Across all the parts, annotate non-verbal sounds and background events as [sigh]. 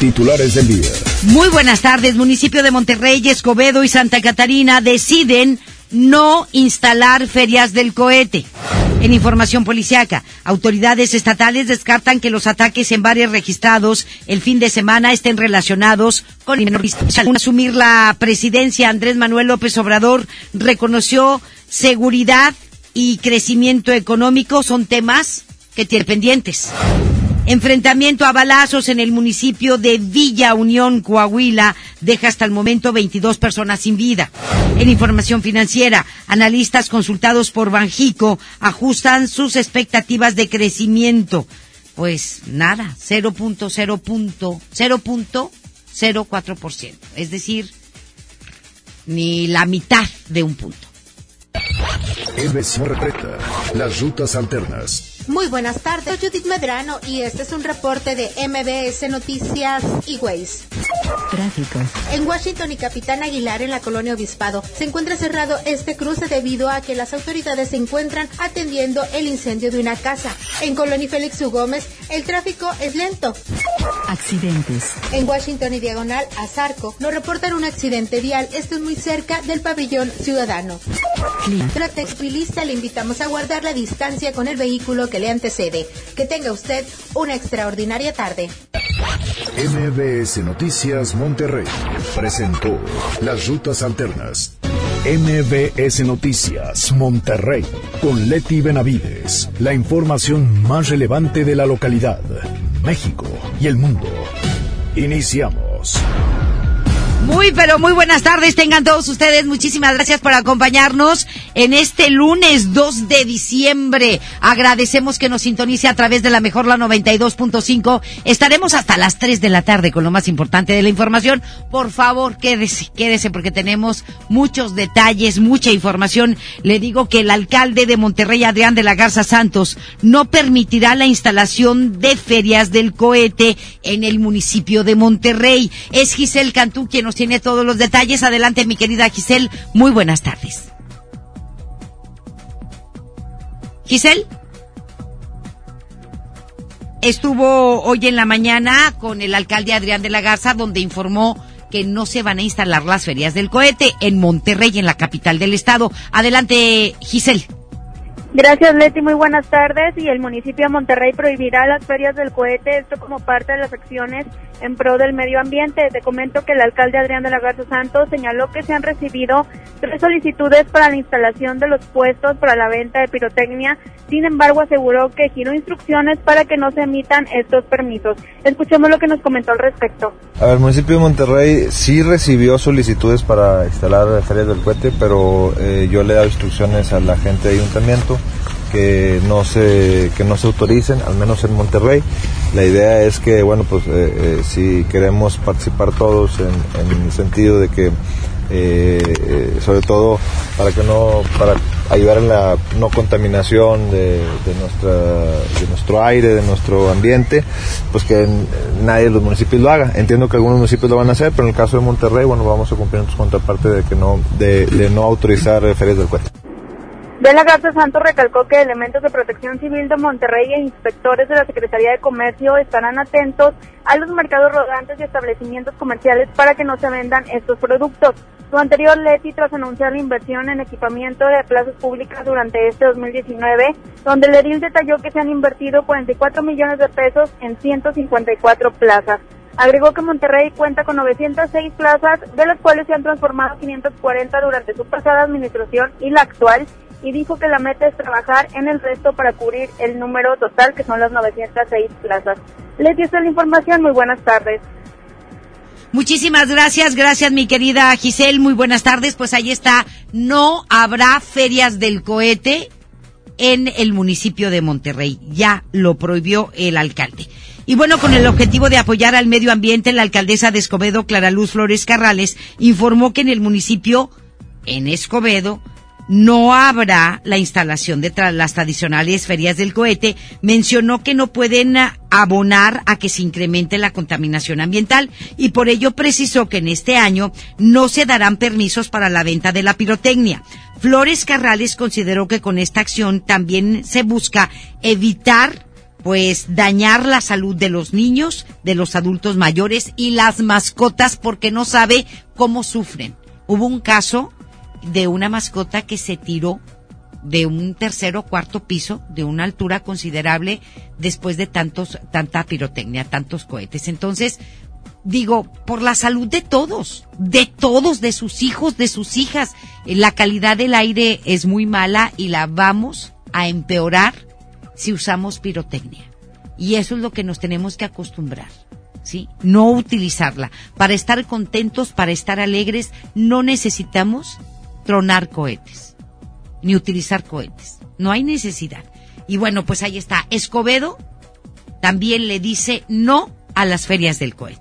Titulares del día. Muy buenas tardes. Municipio de Monterrey, Escobedo y Santa Catarina deciden no instalar ferias del cohete. En información policiaca, autoridades estatales descartan que los ataques en bares registrados el fin de semana estén relacionados con el Al asumir la presidencia, Andrés Manuel López Obrador reconoció seguridad y crecimiento económico son temas que tiene pendientes. Enfrentamiento a balazos en el municipio de Villa Unión, Coahuila, deja hasta el momento 22 personas sin vida. En información financiera, analistas consultados por Banjico ajustan sus expectativas de crecimiento. Pues nada, 0.0.0.04%. Es decir, ni la mitad de un punto. Las rutas alternas. Muy buenas tardes, soy Judith Medrano y este es un reporte de MBS Noticias y Ways. Tráfico. En Washington y Capitán Aguilar, en la colonia Obispado, se encuentra cerrado este cruce debido a que las autoridades se encuentran atendiendo el incendio de una casa. En Colonia Félix U. Gómez, el tráfico es lento. Accidentes. En Washington y Diagonal a Zarco, nos reportan un accidente vial. Esto es muy cerca del pabellón ciudadano. Clima. Tractexpilista le invitamos a guardar la distancia con el vehículo que le antecede. Que tenga usted una extraordinaria tarde. MBS Noticias Monterrey presentó las rutas alternas. MBS Noticias Monterrey con Leti Benavides. La información más relevante de la localidad, México y el mundo. Iniciamos. Muy, pero muy buenas tardes. Tengan todos ustedes. Muchísimas gracias por acompañarnos en este lunes 2 de diciembre. Agradecemos que nos sintonice a través de la mejor la 92.5. Estaremos hasta las 3 de la tarde con lo más importante de la información. Por favor, quédese, quédese porque tenemos muchos detalles, mucha información. Le digo que el alcalde de Monterrey, Adrián de la Garza Santos, no permitirá la instalación de ferias del cohete en el municipio de Monterrey. Es Giselle Cantú quien nos tiene todos los detalles. Adelante, mi querida Giselle. Muy buenas tardes. Giselle. Estuvo hoy en la mañana con el alcalde Adrián de la Garza, donde informó que no se van a instalar las ferias del cohete en Monterrey, en la capital del estado. Adelante, Giselle. Gracias, Leti. Muy buenas tardes. Y el municipio de Monterrey prohibirá las ferias del cohete, esto como parte de las acciones en pro del medio ambiente. Te comento que el alcalde Adrián de la Garza Santos señaló que se han recibido tres solicitudes para la instalación de los puestos para la venta de pirotecnia. Sin embargo, aseguró que giró instrucciones para que no se emitan estos permisos. Escuchemos lo que nos comentó al respecto. A ver, el municipio de Monterrey sí recibió solicitudes para instalar ferias del cohete, pero eh, yo le he dado instrucciones a la gente de ayuntamiento que no se que no se autoricen, al menos en Monterrey. La idea es que, bueno, pues eh, eh, si queremos participar todos en, el sentido de que, eh, eh, sobre todo para que no, para ayudar en la no contaminación de, nuestra, de nuestro aire, de nuestro ambiente, pues que nadie de los municipios lo haga. Entiendo que algunos municipios lo van a hacer, pero en el caso de Monterrey, bueno, vamos a cumplir nuestra contraparte de que no, de, de no autorizar ferias del cohete. De la Garza Santos recalcó que elementos de protección civil de Monterrey e inspectores de la Secretaría de Comercio estarán atentos a los mercados rodantes y establecimientos comerciales para que no se vendan estos productos. Su anterior Leti tras anunciar la inversión en equipamiento de plazas públicas durante este 2019, donde el edil detalló que se han invertido 44 millones de pesos en 154 plazas. Agregó que Monterrey cuenta con 906 plazas, de las cuales se han transformado 540 durante su pasada administración y la actual, y dijo que la meta es trabajar en el resto para cubrir el número total, que son las 906 plazas. Les dio la información, muy buenas tardes. Muchísimas gracias, gracias mi querida Giselle, muy buenas tardes. Pues ahí está, no habrá ferias del cohete en el municipio de Monterrey. Ya lo prohibió el alcalde. Y bueno, con el objetivo de apoyar al medio ambiente, la alcaldesa de Escobedo, Clara Luz Flores Carrales, informó que en el municipio, en Escobedo, no habrá la instalación de las tradicionales ferias del cohete, mencionó que no pueden abonar a que se incremente la contaminación ambiental y por ello precisó que en este año no se darán permisos para la venta de la pirotecnia. Flores Carrales consideró que con esta acción también se busca evitar pues dañar la salud de los niños, de los adultos mayores y las mascotas porque no sabe cómo sufren. Hubo un caso de una mascota que se tiró de un tercer o cuarto piso, de una altura considerable, después de tantos, tanta pirotecnia, tantos cohetes. Entonces, digo, por la salud de todos, de todos, de sus hijos, de sus hijas, la calidad del aire es muy mala y la vamos a empeorar si usamos pirotecnia. Y eso es lo que nos tenemos que acostumbrar. ¿Sí? No utilizarla. Para estar contentos, para estar alegres, no necesitamos tronar cohetes, ni utilizar cohetes. No hay necesidad. Y bueno, pues ahí está. Escobedo también le dice no a las ferias del cohete.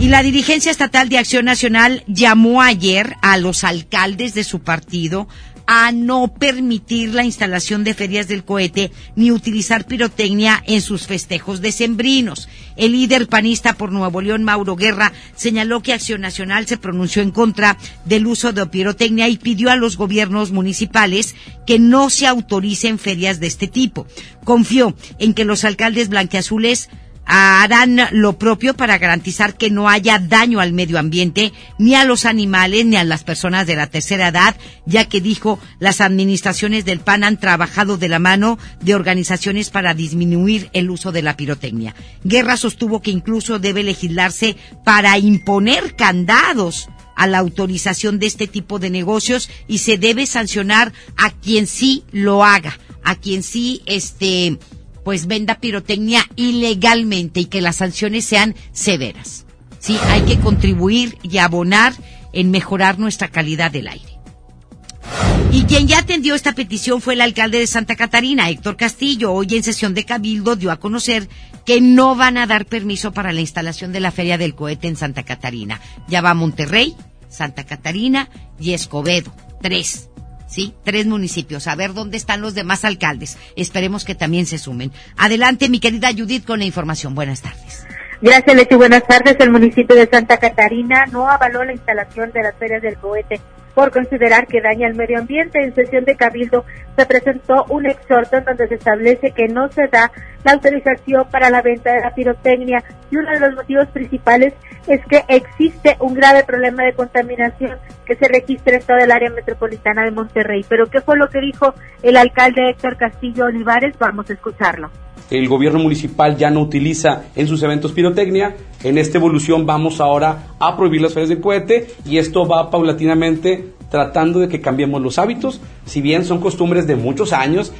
Y la dirigencia estatal de Acción Nacional llamó ayer a los alcaldes de su partido a no permitir la instalación de ferias del cohete ni utilizar pirotecnia en sus festejos decembrinos. El líder panista por Nuevo León, Mauro Guerra, señaló que Acción Nacional se pronunció en contra del uso de pirotecnia y pidió a los gobiernos municipales que no se autoricen ferias de este tipo. Confió en que los alcaldes blanqueazules harán lo propio para garantizar que no haya daño al medio ambiente, ni a los animales, ni a las personas de la tercera edad, ya que dijo las administraciones del PAN han trabajado de la mano de organizaciones para disminuir el uso de la pirotecnia. Guerra sostuvo que incluso debe legislarse para imponer candados a la autorización de este tipo de negocios y se debe sancionar a quien sí lo haga, a quien sí este pues venda pirotecnia ilegalmente y que las sanciones sean severas. Sí, hay que contribuir y abonar en mejorar nuestra calidad del aire. Y quien ya atendió esta petición fue el alcalde de Santa Catarina, Héctor Castillo. Hoy en sesión de Cabildo dio a conocer que no van a dar permiso para la instalación de la Feria del Cohete en Santa Catarina. Ya va Monterrey, Santa Catarina y Escobedo. Tres. ¿Sí? Tres municipios. A ver dónde están los demás alcaldes. Esperemos que también se sumen. Adelante, mi querida Judith, con la información. Buenas tardes. Gracias, Leti. Buenas tardes. El municipio de Santa Catarina no avaló la instalación de las ferias del cohete por considerar que daña el medio ambiente. En sesión de Cabildo se presentó un exhorto en donde se establece que no se da la autorización para la venta de la pirotecnia y uno de los motivos principales es que existe un grave problema de contaminación que se registra en toda el área metropolitana de Monterrey. Pero ¿qué fue lo que dijo el alcalde Héctor Castillo Olivares? Vamos a escucharlo el gobierno municipal ya no utiliza en sus eventos pirotecnia. En esta evolución vamos ahora a prohibir las ferias de cohete y esto va paulatinamente tratando de que cambiemos los hábitos. Si bien son costumbres de muchos años,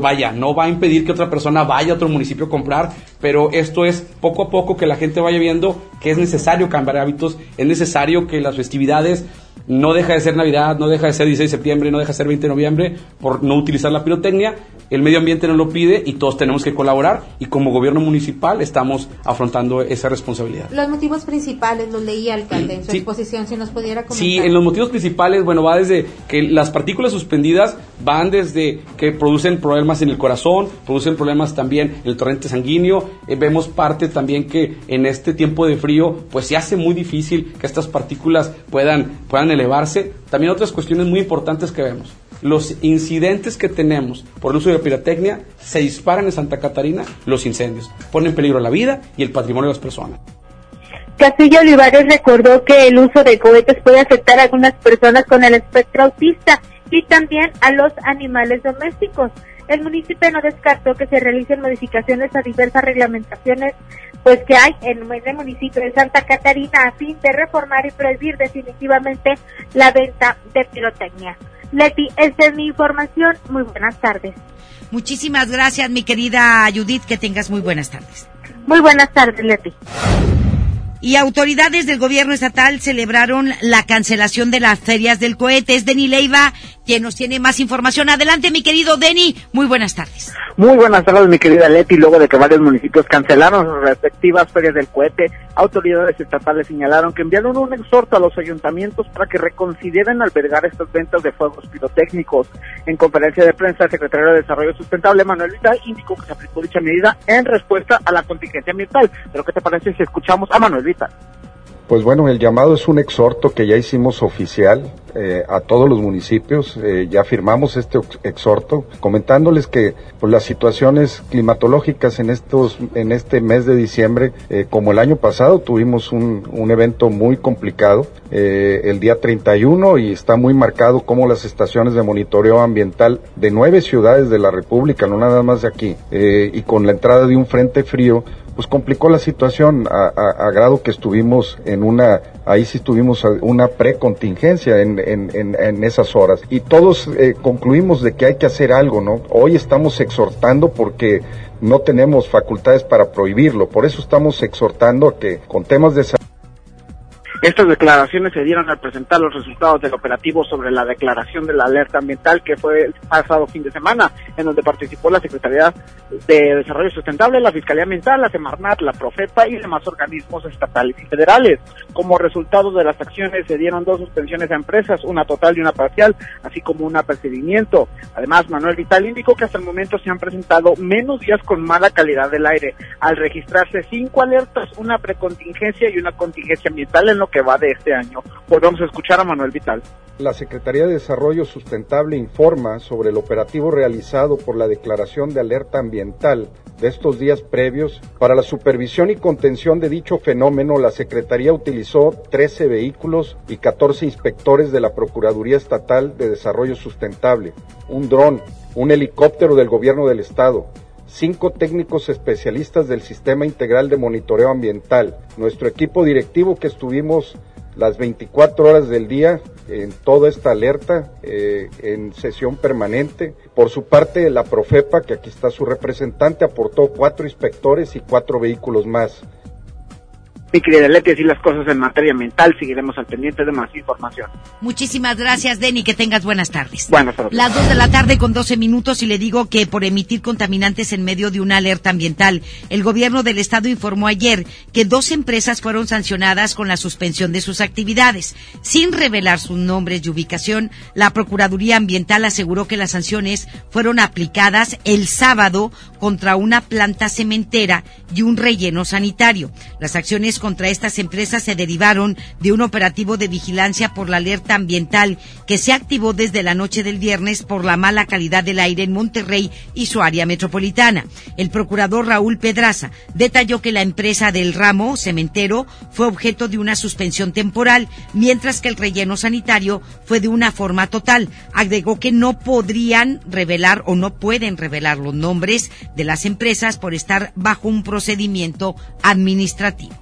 vaya, no va a impedir que otra persona vaya a otro municipio a comprar, pero esto es poco a poco que la gente vaya viendo que es necesario cambiar hábitos, es necesario que las festividades no deja de ser Navidad, no deja de ser 16 de septiembre, no deja de ser 20 de noviembre por no utilizar la pirotecnia. El medio ambiente nos lo pide y todos tenemos que colaborar y como gobierno municipal estamos afrontando esa responsabilidad. Los motivos principales los leía alcalde en su exposición, si nos pudiera comentar. Sí, en los motivos principales, bueno, va desde que las partículas suspendidas van desde que producen problemas en el corazón, producen problemas también en el torrente sanguíneo. Eh, vemos parte también que en este tiempo de frío, pues se hace muy difícil que estas partículas puedan, puedan elevarse. También otras cuestiones muy importantes que vemos. Los incidentes que tenemos por el uso de pirotecnia se disparan en Santa Catarina los incendios. Ponen en peligro la vida y el patrimonio de las personas. Castillo Olivares recordó que el uso de cohetes puede afectar a algunas personas con el espectro autista y también a los animales domésticos. El municipio no descartó que se realicen modificaciones a diversas reglamentaciones pues que hay en el municipio de Santa Catarina a fin de reformar y prohibir definitivamente la venta de pirotecnia. Leti, esta es mi información. Muy buenas tardes. Muchísimas gracias, mi querida Judith. Que tengas muy buenas tardes. Muy buenas tardes, Leti. Y autoridades del gobierno estatal celebraron la cancelación de las ferias del cohete. Es Deni Leiva quien nos tiene más información. Adelante, mi querido Deni. Muy buenas tardes. Muy buenas tardes, mi querida Leti. Luego de que varios municipios cancelaron sus respectivas ferias del cohete, autoridades estatales señalaron que enviaron un exhorto a los ayuntamientos para que reconsideren albergar estas ventas de fuegos pirotécnicos. En conferencia de prensa, el secretario de Desarrollo Sustentable, Manuel Vital, indicó que se aplicó dicha medida en respuesta a la contingencia ambiental. Pero, ¿qué te parece si escuchamos a Manuel Pues bueno, el llamado es un exhorto que ya hicimos oficial eh, a todos los municipios. Eh, ya firmamos este exhorto, comentándoles que pues, las situaciones climatológicas en estos, en este mes de diciembre, eh, como el año pasado, tuvimos un, un evento muy complicado el día 31 y está muy marcado como las estaciones de monitoreo ambiental de nueve ciudades de la República, no nada más de aquí, y con la entrada de un frente frío, pues complicó la situación a, grado que estuvimos en una, ahí sí tuvimos una precontingencia en, en, en, esas horas. Y todos eh, concluimos de que hay que hacer algo, ¿no? Hoy estamos exhortando porque no tenemos facultades para prohibirlo, por eso estamos exhortando a que con temas de salud estas declaraciones se dieron al presentar los resultados del operativo sobre la declaración de la alerta ambiental que fue el pasado fin de semana, en donde participó la Secretaría de Desarrollo Sustentable, la Fiscalía Ambiental, la Semarnat, la Profepa y demás organismos estatales y federales. Como resultado de las acciones se dieron dos suspensiones a empresas, una total y una parcial, así como un apercibimiento. Además, Manuel Vital indicó que hasta el momento se han presentado menos días con mala calidad del aire, al registrarse cinco alertas, una precontingencia y una contingencia ambiental en lo que va de este año. Volvemos a escuchar a Manuel Vital. La Secretaría de Desarrollo Sustentable informa sobre el operativo realizado por la Declaración de Alerta Ambiental de estos días previos. Para la supervisión y contención de dicho fenómeno, la Secretaría utilizó 13 vehículos y 14 inspectores de la Procuraduría Estatal de Desarrollo Sustentable, un dron, un helicóptero del Gobierno del Estado, cinco técnicos especialistas del Sistema Integral de Monitoreo Ambiental, nuestro equipo directivo que estuvimos las 24 horas del día en toda esta alerta, eh, en sesión permanente. Por su parte, la Profepa, que aquí está su representante, aportó cuatro inspectores y cuatro vehículos más. Mi querida Leti, así las cosas en materia ambiental, seguiremos al pendiente de más información. Muchísimas gracias, Denny, que tengas buenas tardes. Buenas tardes. Las dos de la tarde con 12 minutos y le digo que por emitir contaminantes en medio de una alerta ambiental, el gobierno del estado informó ayer que dos empresas fueron sancionadas con la suspensión de sus actividades. Sin revelar sus nombres y ubicación, la Procuraduría Ambiental aseguró que las sanciones fueron aplicadas el sábado contra una planta cementera y un relleno sanitario. Las acciones contra estas empresas se derivaron de un operativo de vigilancia por la alerta ambiental que se activó desde la noche del viernes por la mala calidad del aire en Monterrey y su área metropolitana. El procurador Raúl Pedraza detalló que la empresa del ramo cementero fue objeto de una suspensión temporal, mientras que el relleno sanitario fue de una forma total. Agregó que no podrían revelar o no pueden revelar los nombres de las empresas por estar bajo un procedimiento administrativo.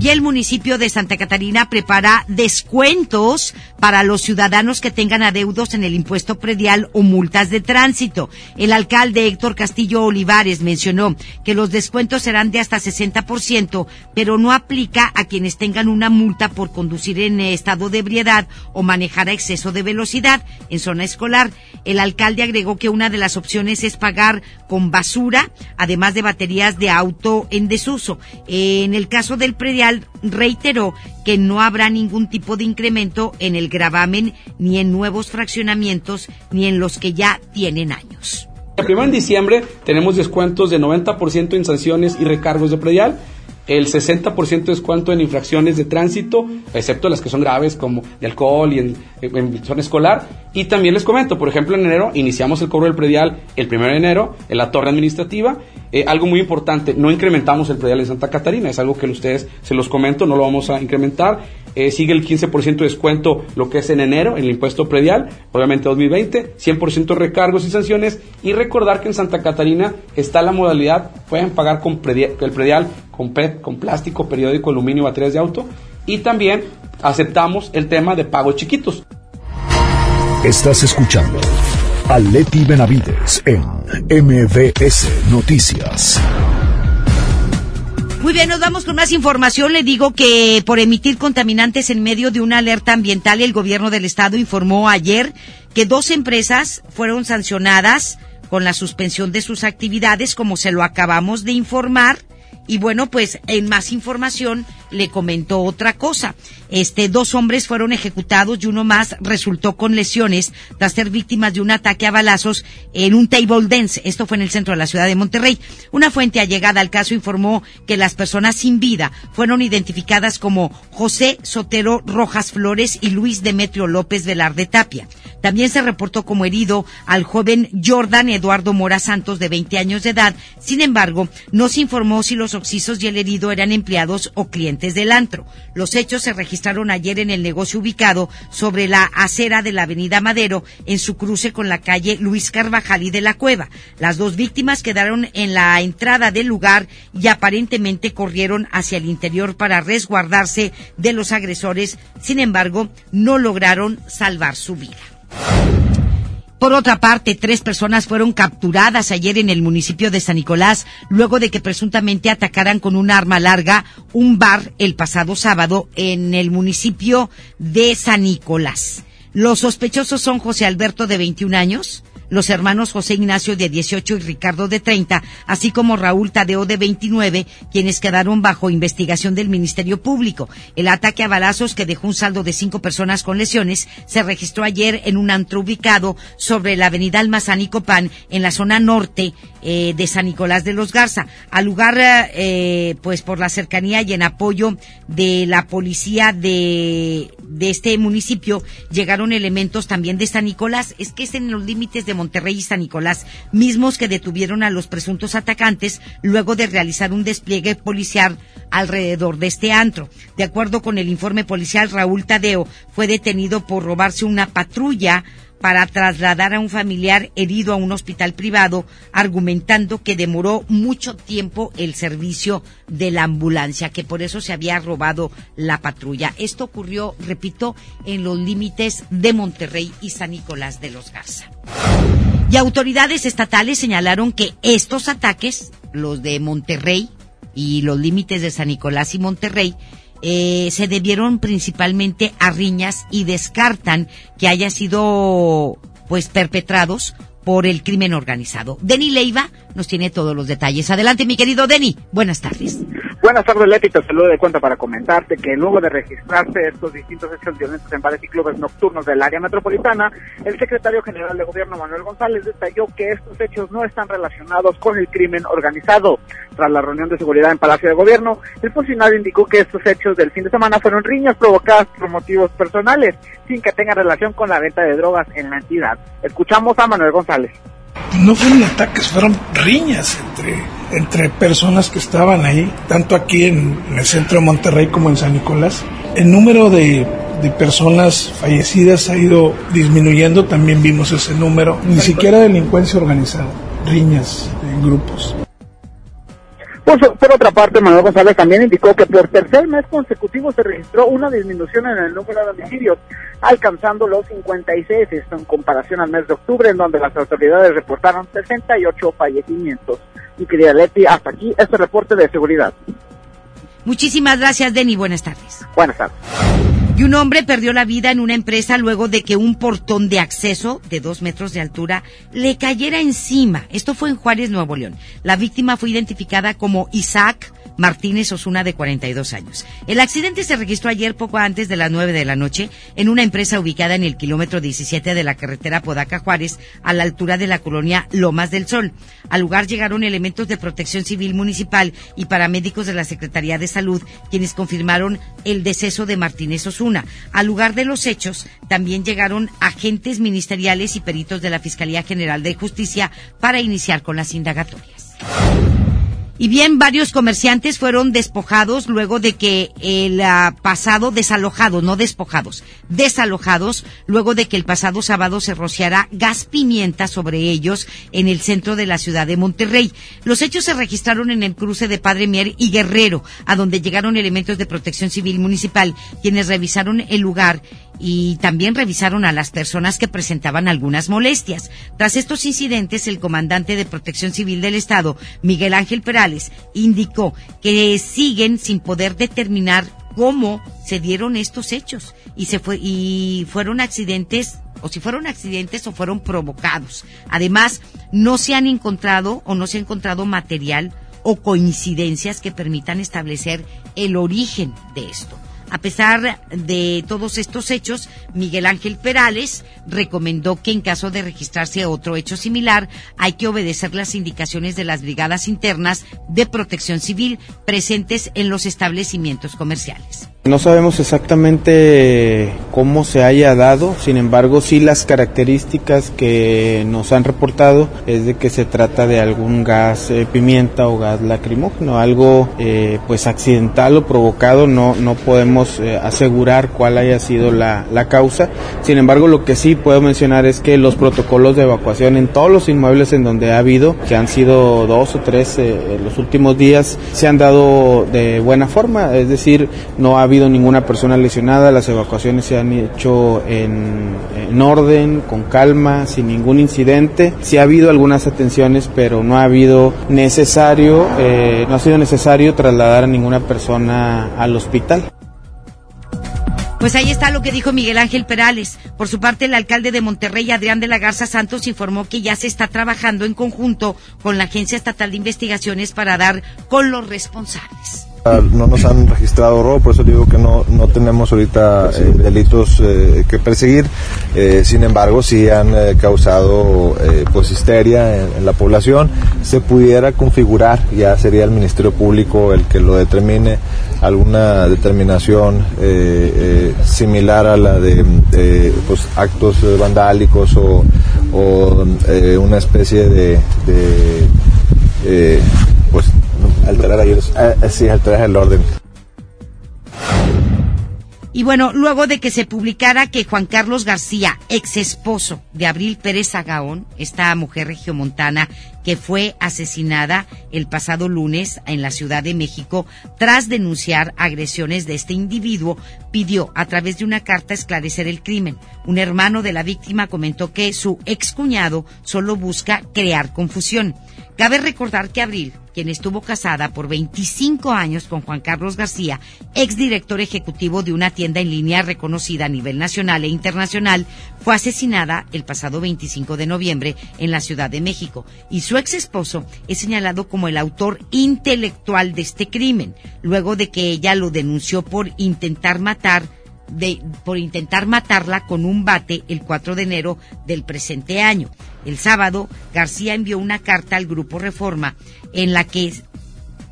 Y el municipio de Santa Catarina prepara descuentos para los ciudadanos que tengan adeudos en el impuesto predial o multas de tránsito. El alcalde Héctor Castillo Olivares mencionó que los descuentos serán de hasta 60%, pero no aplica a quienes tengan una multa por conducir en estado de ebriedad o manejar a exceso de velocidad en zona escolar. El alcalde agregó que una de las opciones es pagar con basura, además de baterías de auto en desuso. En el caso del predial, reiteró que no habrá ningún tipo de incremento en el gravamen ni en nuevos fraccionamientos ni en los que ya tienen años. El primero en diciembre tenemos descuentos de 90% en sanciones y recargos de predial el 60% de descuento en infracciones de tránsito, excepto las que son graves como de alcohol y en, zona escolar. Y también les comento, por ejemplo, en enero iniciamos el cobro del predial el 1 de enero en la torre administrativa. Eh, algo muy importante, no incrementamos el predial en Santa Catarina, es algo que ustedes se los comento, no lo vamos a incrementar. Eh, sigue el 15% de descuento lo que es en enero, en el impuesto predial, obviamente 2020, 100% recargos y sanciones. Y recordar que en Santa Catarina está la modalidad, pueden pagar con el predial con PET, con plástico, periódico, aluminio, baterías de auto. Y también aceptamos el tema de pagos chiquitos. Estás escuchando a Leti Benavides en MBS Noticias. Muy bien, nos vamos con más información. Le digo que por emitir contaminantes en medio de una alerta ambiental, el gobierno del estado informó ayer que dos empresas fueron sancionadas con la suspensión de sus actividades, como se lo acabamos de informar. Y bueno, pues en más información le comentó otra cosa. Este, dos hombres fueron ejecutados y uno más resultó con lesiones tras ser víctimas de un ataque a balazos en un table dance. Esto fue en el centro de la ciudad de Monterrey. Una fuente allegada al caso informó que las personas sin vida fueron identificadas como José Sotero Rojas Flores y Luis Demetrio López Velarde Tapia. También se reportó como herido al joven Jordan Eduardo Mora Santos de 20 años de edad. Sin embargo, no se informó si los oxisos y el herido eran empleados o clientes del antro. Los hechos se registraron ayer en el negocio ubicado sobre la acera de la avenida Madero en su cruce con la calle Luis Carvajal y de la Cueva. Las dos víctimas quedaron en la entrada del lugar y aparentemente corrieron hacia el interior para resguardarse de los agresores. Sin embargo, no lograron salvar su vida. Por otra parte, tres personas fueron capturadas ayer en el municipio de San Nicolás luego de que presuntamente atacaran con un arma larga un bar el pasado sábado en el municipio de San Nicolás. Los sospechosos son José Alberto de 21 años, los hermanos José Ignacio de 18 y Ricardo de 30, así como Raúl Tadeo de 29, quienes quedaron bajo investigación del Ministerio Público. El ataque a balazos que dejó un saldo de cinco personas con lesiones se registró ayer en un antro ubicado sobre la avenida Almazán y Copán, en la zona norte eh, de San Nicolás de los Garza. Al lugar, eh, pues por la cercanía y en apoyo de la policía de, de este municipio, llegaron elementos también de San Nicolás. Es que es en los límites de Monterrey y San Nicolás, mismos que detuvieron a los presuntos atacantes luego de realizar un despliegue policial alrededor de este antro. De acuerdo con el informe policial, Raúl Tadeo fue detenido por robarse una patrulla para trasladar a un familiar herido a un hospital privado, argumentando que demoró mucho tiempo el servicio de la ambulancia, que por eso se había robado la patrulla. Esto ocurrió, repito, en los límites de Monterrey y San Nicolás de los Garza. Y autoridades estatales señalaron que estos ataques, los de Monterrey y los límites de San Nicolás y Monterrey, eh, se debieron principalmente a riñas y descartan que haya sido pues perpetrados por el crimen organizado. Deni Leiva nos tiene todos los detalles. Adelante, mi querido Deni. Buenas tardes. Buenas tardes, Leti. Te saludo de cuenta para comentarte que luego de registrarse estos distintos hechos violentos en bares y clubes nocturnos del área metropolitana, el secretario general de gobierno Manuel González detalló que estos hechos no están relacionados con el crimen organizado. Tras la reunión de seguridad en Palacio de Gobierno, el funcionario indicó que estos hechos del fin de semana fueron riñas provocadas por motivos personales, sin que tengan relación con la venta de drogas en la entidad. Escuchamos a Manuel González. No fueron ataques, fueron riñas entre, entre personas que estaban ahí, tanto aquí en, en el centro de Monterrey como en San Nicolás. El número de, de personas fallecidas ha ido disminuyendo, también vimos ese número. Ni siquiera delincuencia organizada, riñas en grupos. Por, por, otra parte, Manuel González también indicó que por tercer mes consecutivo se registró una disminución en el número de homicidios, alcanzando los 56, esto en comparación al mes de octubre, en donde las autoridades reportaron 68 fallecimientos. Mi querida Leti, hasta aquí este reporte de seguridad. Muchísimas gracias, Denny. Buenas tardes. Buenas tardes. Y un hombre perdió la vida en una empresa luego de que un portón de acceso de dos metros de altura le cayera encima. Esto fue en Juárez, Nuevo León. La víctima fue identificada como Isaac Martínez Osuna de 42 años. El accidente se registró ayer poco antes de las 9 de la noche en una empresa ubicada en el kilómetro 17 de la carretera Podaca Juárez a la altura de la colonia Lomas del Sol. Al lugar llegaron elementos de protección civil municipal y paramédicos de la Secretaría de Salud quienes confirmaron el deceso de Martínez Osuna. Al lugar de los hechos también llegaron agentes ministeriales y peritos de la Fiscalía General de Justicia para iniciar con las indagatorias. Y bien, varios comerciantes fueron despojados luego de que el uh, pasado desalojados, no despojados, desalojados, luego de que el pasado sábado se rociara gas pimienta sobre ellos en el centro de la ciudad de Monterrey. Los hechos se registraron en el cruce de Padre Mier y Guerrero, a donde llegaron elementos de protección civil municipal, quienes revisaron el lugar y también revisaron a las personas que presentaban algunas molestias. Tras estos incidentes, el comandante de Protección Civil del Estado, Miguel Ángel Indicó que siguen sin poder determinar cómo se dieron estos hechos y se fue y fueron accidentes o si fueron accidentes o fueron provocados. Además, no se han encontrado o no se ha encontrado material o coincidencias que permitan establecer el origen de esto. A pesar de todos estos hechos, Miguel Ángel Perales recomendó que en caso de registrarse otro hecho similar, hay que obedecer las indicaciones de las brigadas internas de protección civil presentes en los establecimientos comerciales. No sabemos exactamente cómo se haya dado, sin embargo sí las características que nos han reportado es de que se trata de algún gas eh, pimienta o gas lacrimógeno, algo eh, pues accidental o provocado, no, no podemos eh, asegurar cuál haya sido la, la, causa, sin embargo lo que sí puedo mencionar es que los protocolos de evacuación en todos los inmuebles en donde ha habido, que han sido dos o tres en los últimos días, se han dado de buena forma, es decir, no ha habido ninguna persona lesionada, las evacuaciones se han hecho en, en, orden, con calma, sin ningún incidente. Sí ha habido algunas atenciones, pero no ha habido necesario, eh, no ha sido necesario trasladar a ninguna persona al hospital. Pues ahí está lo que dijo Miguel Ángel Perales. Por su parte, el alcalde de Monterrey, Adrián de la Garza Santos, informó que ya se está trabajando en conjunto con la Agencia Estatal de Investigaciones para dar con los responsables. No nos han registrado robo, por eso digo que no, no tenemos ahorita eh, delitos eh, que perseguir. Eh, sin embargo, sí han eh, causado pues histeria en, en, la población. Se pudiera configurar, ya sería el Ministerio Público el que lo determine, alguna determinación similar a la de pues, actos vandálicos o, o una especie de, de pues alterar, ahí, sí, alterar el orden. Y bueno, luego de que se publicara que Juan Carlos García, ex esposo de Abril Pérez Agaón, esta mujer regiomontana que fue asesinada el pasado lunes en la Ciudad de México tras denunciar agresiones de este individuo, pidió a través de una carta esclarecer el crimen. Un hermano de la víctima comentó que su excuñado solo busca crear confusión. Cabe recordar que Abril, quien estuvo casada por 25 años con Juan Carlos García, exdirector ejecutivo de una tienda en línea reconocida a nivel nacional e internacional, fue asesinada el pasado 25 de noviembre en la Ciudad de México. Y su ex esposo es señalado como el autor intelectual de este crimen, luego de que ella lo denunció por intentar matar de, por intentar matarla con un bate el 4 de enero del presente año. El sábado, García envió una carta al Grupo Reforma en la que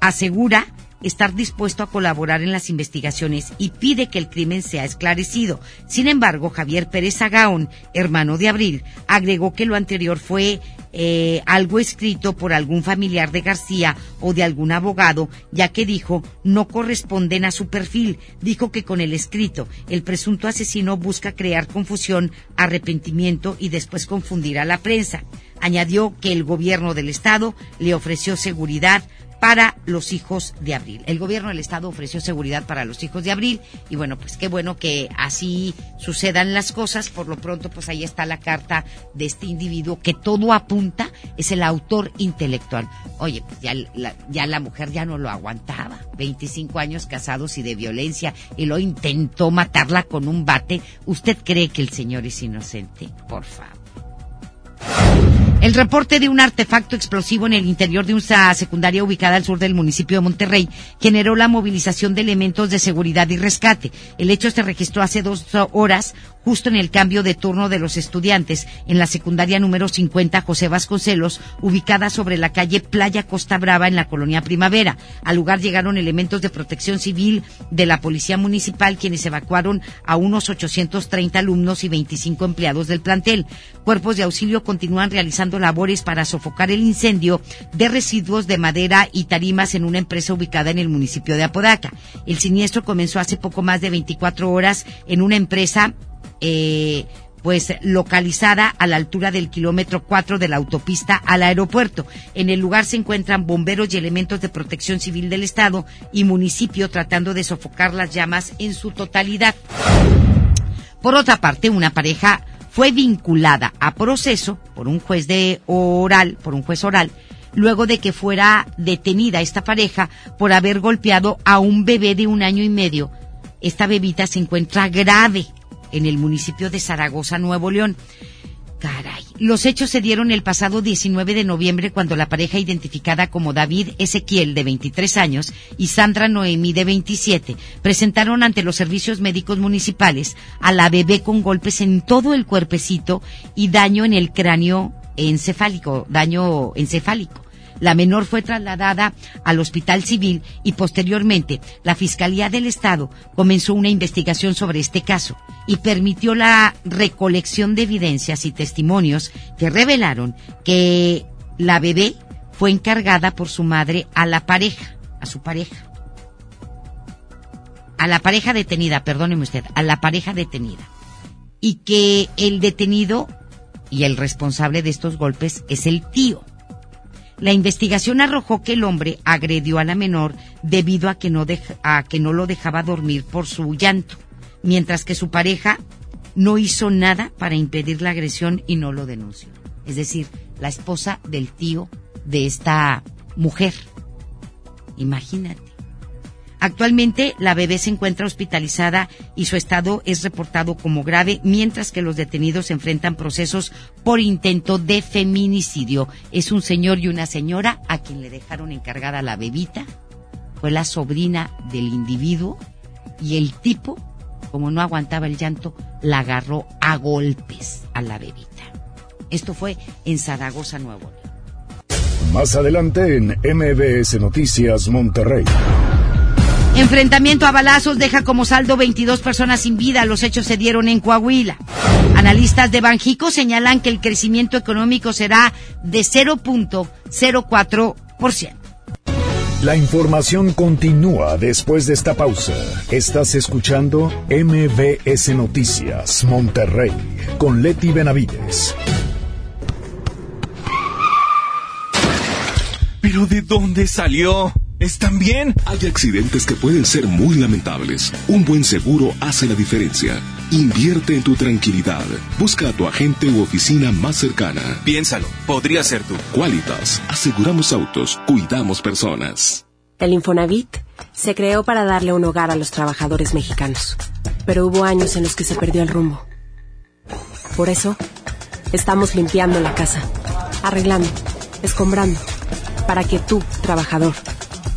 asegura estar dispuesto a colaborar en las investigaciones y pide que el crimen sea esclarecido. Sin embargo, Javier Pérez Agaón, hermano de Abril, agregó que lo anterior fue eh, algo escrito por algún familiar de García o de algún abogado, ya que dijo no corresponden a su perfil. Dijo que con el escrito el presunto asesino busca crear confusión, arrepentimiento y después confundir a la prensa. Añadió que el gobierno del Estado le ofreció seguridad para los hijos de abril. El gobierno del estado ofreció seguridad para los hijos de abril y bueno, pues qué bueno que así sucedan las cosas. Por lo pronto, pues ahí está la carta de este individuo que todo apunta es el autor intelectual. Oye, pues ya la, ya la mujer ya no lo aguantaba. 25 años casados y de violencia y lo intentó matarla con un bate. ¿Usted cree que el señor es inocente? Por favor. El reporte de un artefacto explosivo en el interior de una secundaria ubicada al sur del municipio de Monterrey generó la movilización de elementos de seguridad y rescate. El hecho se registró hace dos horas justo en el cambio de turno de los estudiantes en la secundaria número 50 José Vasconcelos, ubicada sobre la calle Playa Costa Brava en la colonia Primavera. Al lugar llegaron elementos de protección civil de la Policía Municipal quienes evacuaron a unos 830 alumnos y 25 empleados del plantel. Cuerpos de auxilio continúan realizando labores para sofocar el incendio de residuos de madera y tarimas en una empresa ubicada en el municipio de Apodaca. El siniestro comenzó hace poco más de 24 horas en una empresa eh, pues localizada a la altura del kilómetro 4 de la autopista al aeropuerto. En el lugar se encuentran bomberos y elementos de protección civil del Estado y municipio tratando de sofocar las llamas en su totalidad. Por otra parte, una pareja fue vinculada a proceso por un juez de oral, por un juez oral, luego de que fuera detenida esta pareja por haber golpeado a un bebé de un año y medio. Esta bebita se encuentra grave en el municipio de Zaragoza, Nuevo León. Caray. Los hechos se dieron el pasado 19 de noviembre cuando la pareja identificada como David Ezequiel, de 23 años, y Sandra Noemí, de 27, presentaron ante los servicios médicos municipales a la bebé con golpes en todo el cuerpecito y daño en el cráneo encefálico, daño encefálico. La menor fue trasladada al Hospital Civil y posteriormente la Fiscalía del Estado comenzó una investigación sobre este caso y permitió la recolección de evidencias y testimonios que revelaron que la bebé fue encargada por su madre a la pareja, a su pareja. A la pareja detenida, perdóneme usted, a la pareja detenida. Y que el detenido y el responsable de estos golpes es el tío. La investigación arrojó que el hombre agredió a la menor debido a que no, a que no lo dejaba dormir por su llanto, mientras que su pareja no hizo nada para impedir la agresión y no lo denunció. Es decir, la esposa del tío de esta mujer. Imagínate. Actualmente la bebé se encuentra hospitalizada y su estado es reportado como grave, mientras que los detenidos enfrentan procesos por intento de feminicidio. Es un señor y una señora a quien le dejaron encargada la bebita. Fue la sobrina del individuo y el tipo, como no aguantaba el llanto, la agarró a golpes a la bebita. Esto fue en Zaragoza, Nuevo León. Más adelante en MBS Noticias Monterrey. Enfrentamiento a balazos deja como saldo 22 personas sin vida. Los hechos se dieron en Coahuila. Analistas de Banjico señalan que el crecimiento económico será de 0.04%. La información continúa después de esta pausa. Estás escuchando MBS Noticias Monterrey con Leti Benavides. ¿Pero de dónde salió? ¿Están bien? Hay accidentes que pueden ser muy lamentables. Un buen seguro hace la diferencia. Invierte en tu tranquilidad. Busca a tu agente u oficina más cercana. Piénsalo, podría ser tú. Qualitas, aseguramos autos, cuidamos personas. El Infonavit se creó para darle un hogar a los trabajadores mexicanos. Pero hubo años en los que se perdió el rumbo. Por eso, estamos limpiando la casa, arreglando, escombrando, para que tú, trabajador,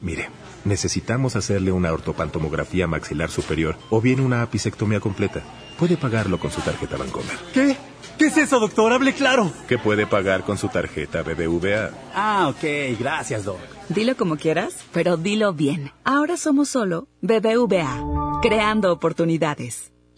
Mire, necesitamos hacerle una ortopantomografía maxilar superior o bien una apicectomía completa. Puede pagarlo con su tarjeta Bancomer. ¿Qué? ¿Qué es eso, doctor? Hable claro. ¿Qué puede pagar con su tarjeta BBVA? Ah, ok. Gracias, doc. Dilo como quieras, pero dilo bien. Ahora somos solo BBVA, creando oportunidades.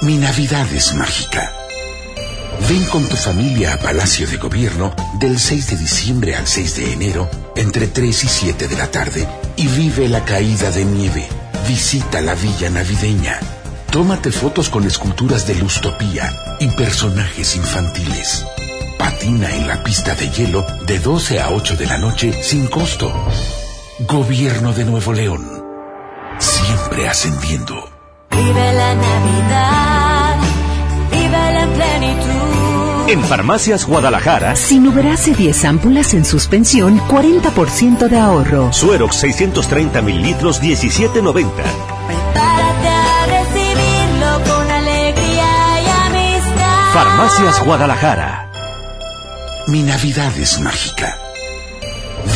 Mi Navidad es mágica. Ven con tu familia a Palacio de Gobierno del 6 de diciembre al 6 de enero entre 3 y 7 de la tarde y vive la caída de nieve. Visita la villa navideña. Tómate fotos con esculturas de Lustopía y personajes infantiles. Patina en la pista de hielo de 12 a 8 de la noche sin costo. Gobierno de Nuevo León. Siempre ascendiendo. Vive la Navidad, vive la plenitud. En Farmacias Guadalajara, Sinuberase 10 ámpulas en suspensión, 40% de ahorro. Suerox 630 mililitros, 17.90. Prepárate a recibirlo con alegría y amistad. Farmacias Guadalajara. Mi Navidad es mágica.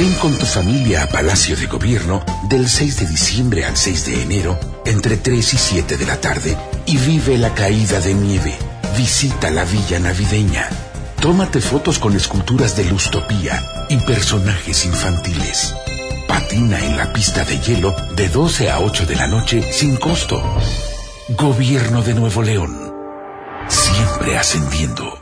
Ven con tu familia a Palacio de Gobierno del 6 de diciembre al 6 de enero entre 3 y 7 de la tarde y vive la caída de nieve. Visita la villa navideña. Tómate fotos con esculturas de Lustopía y personajes infantiles. Patina en la pista de hielo de 12 a 8 de la noche sin costo. Gobierno de Nuevo León. Siempre ascendiendo.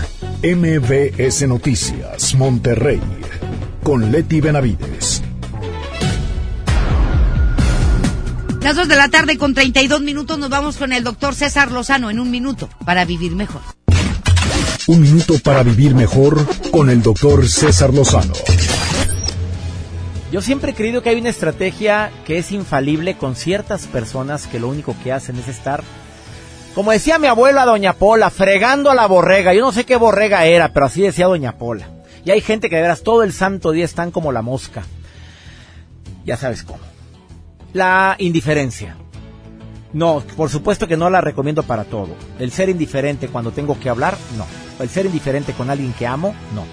MBS Noticias, Monterrey, con Leti Benavides. Las dos de la tarde con 32 minutos nos vamos con el doctor César Lozano en un minuto para vivir mejor. Un minuto para vivir mejor con el doctor César Lozano. Yo siempre he creído que hay una estrategia que es infalible con ciertas personas que lo único que hacen es estar, como decía mi abuela Doña Pola, fregando a la borrega. Yo no sé qué borrega era, pero así decía Doña Pola. Y hay gente que de veras todo el santo día están como la mosca. Ya sabes cómo. La indiferencia. No, por supuesto que no la recomiendo para todo. El ser indiferente cuando tengo que hablar, no. El ser indiferente con alguien que amo, no.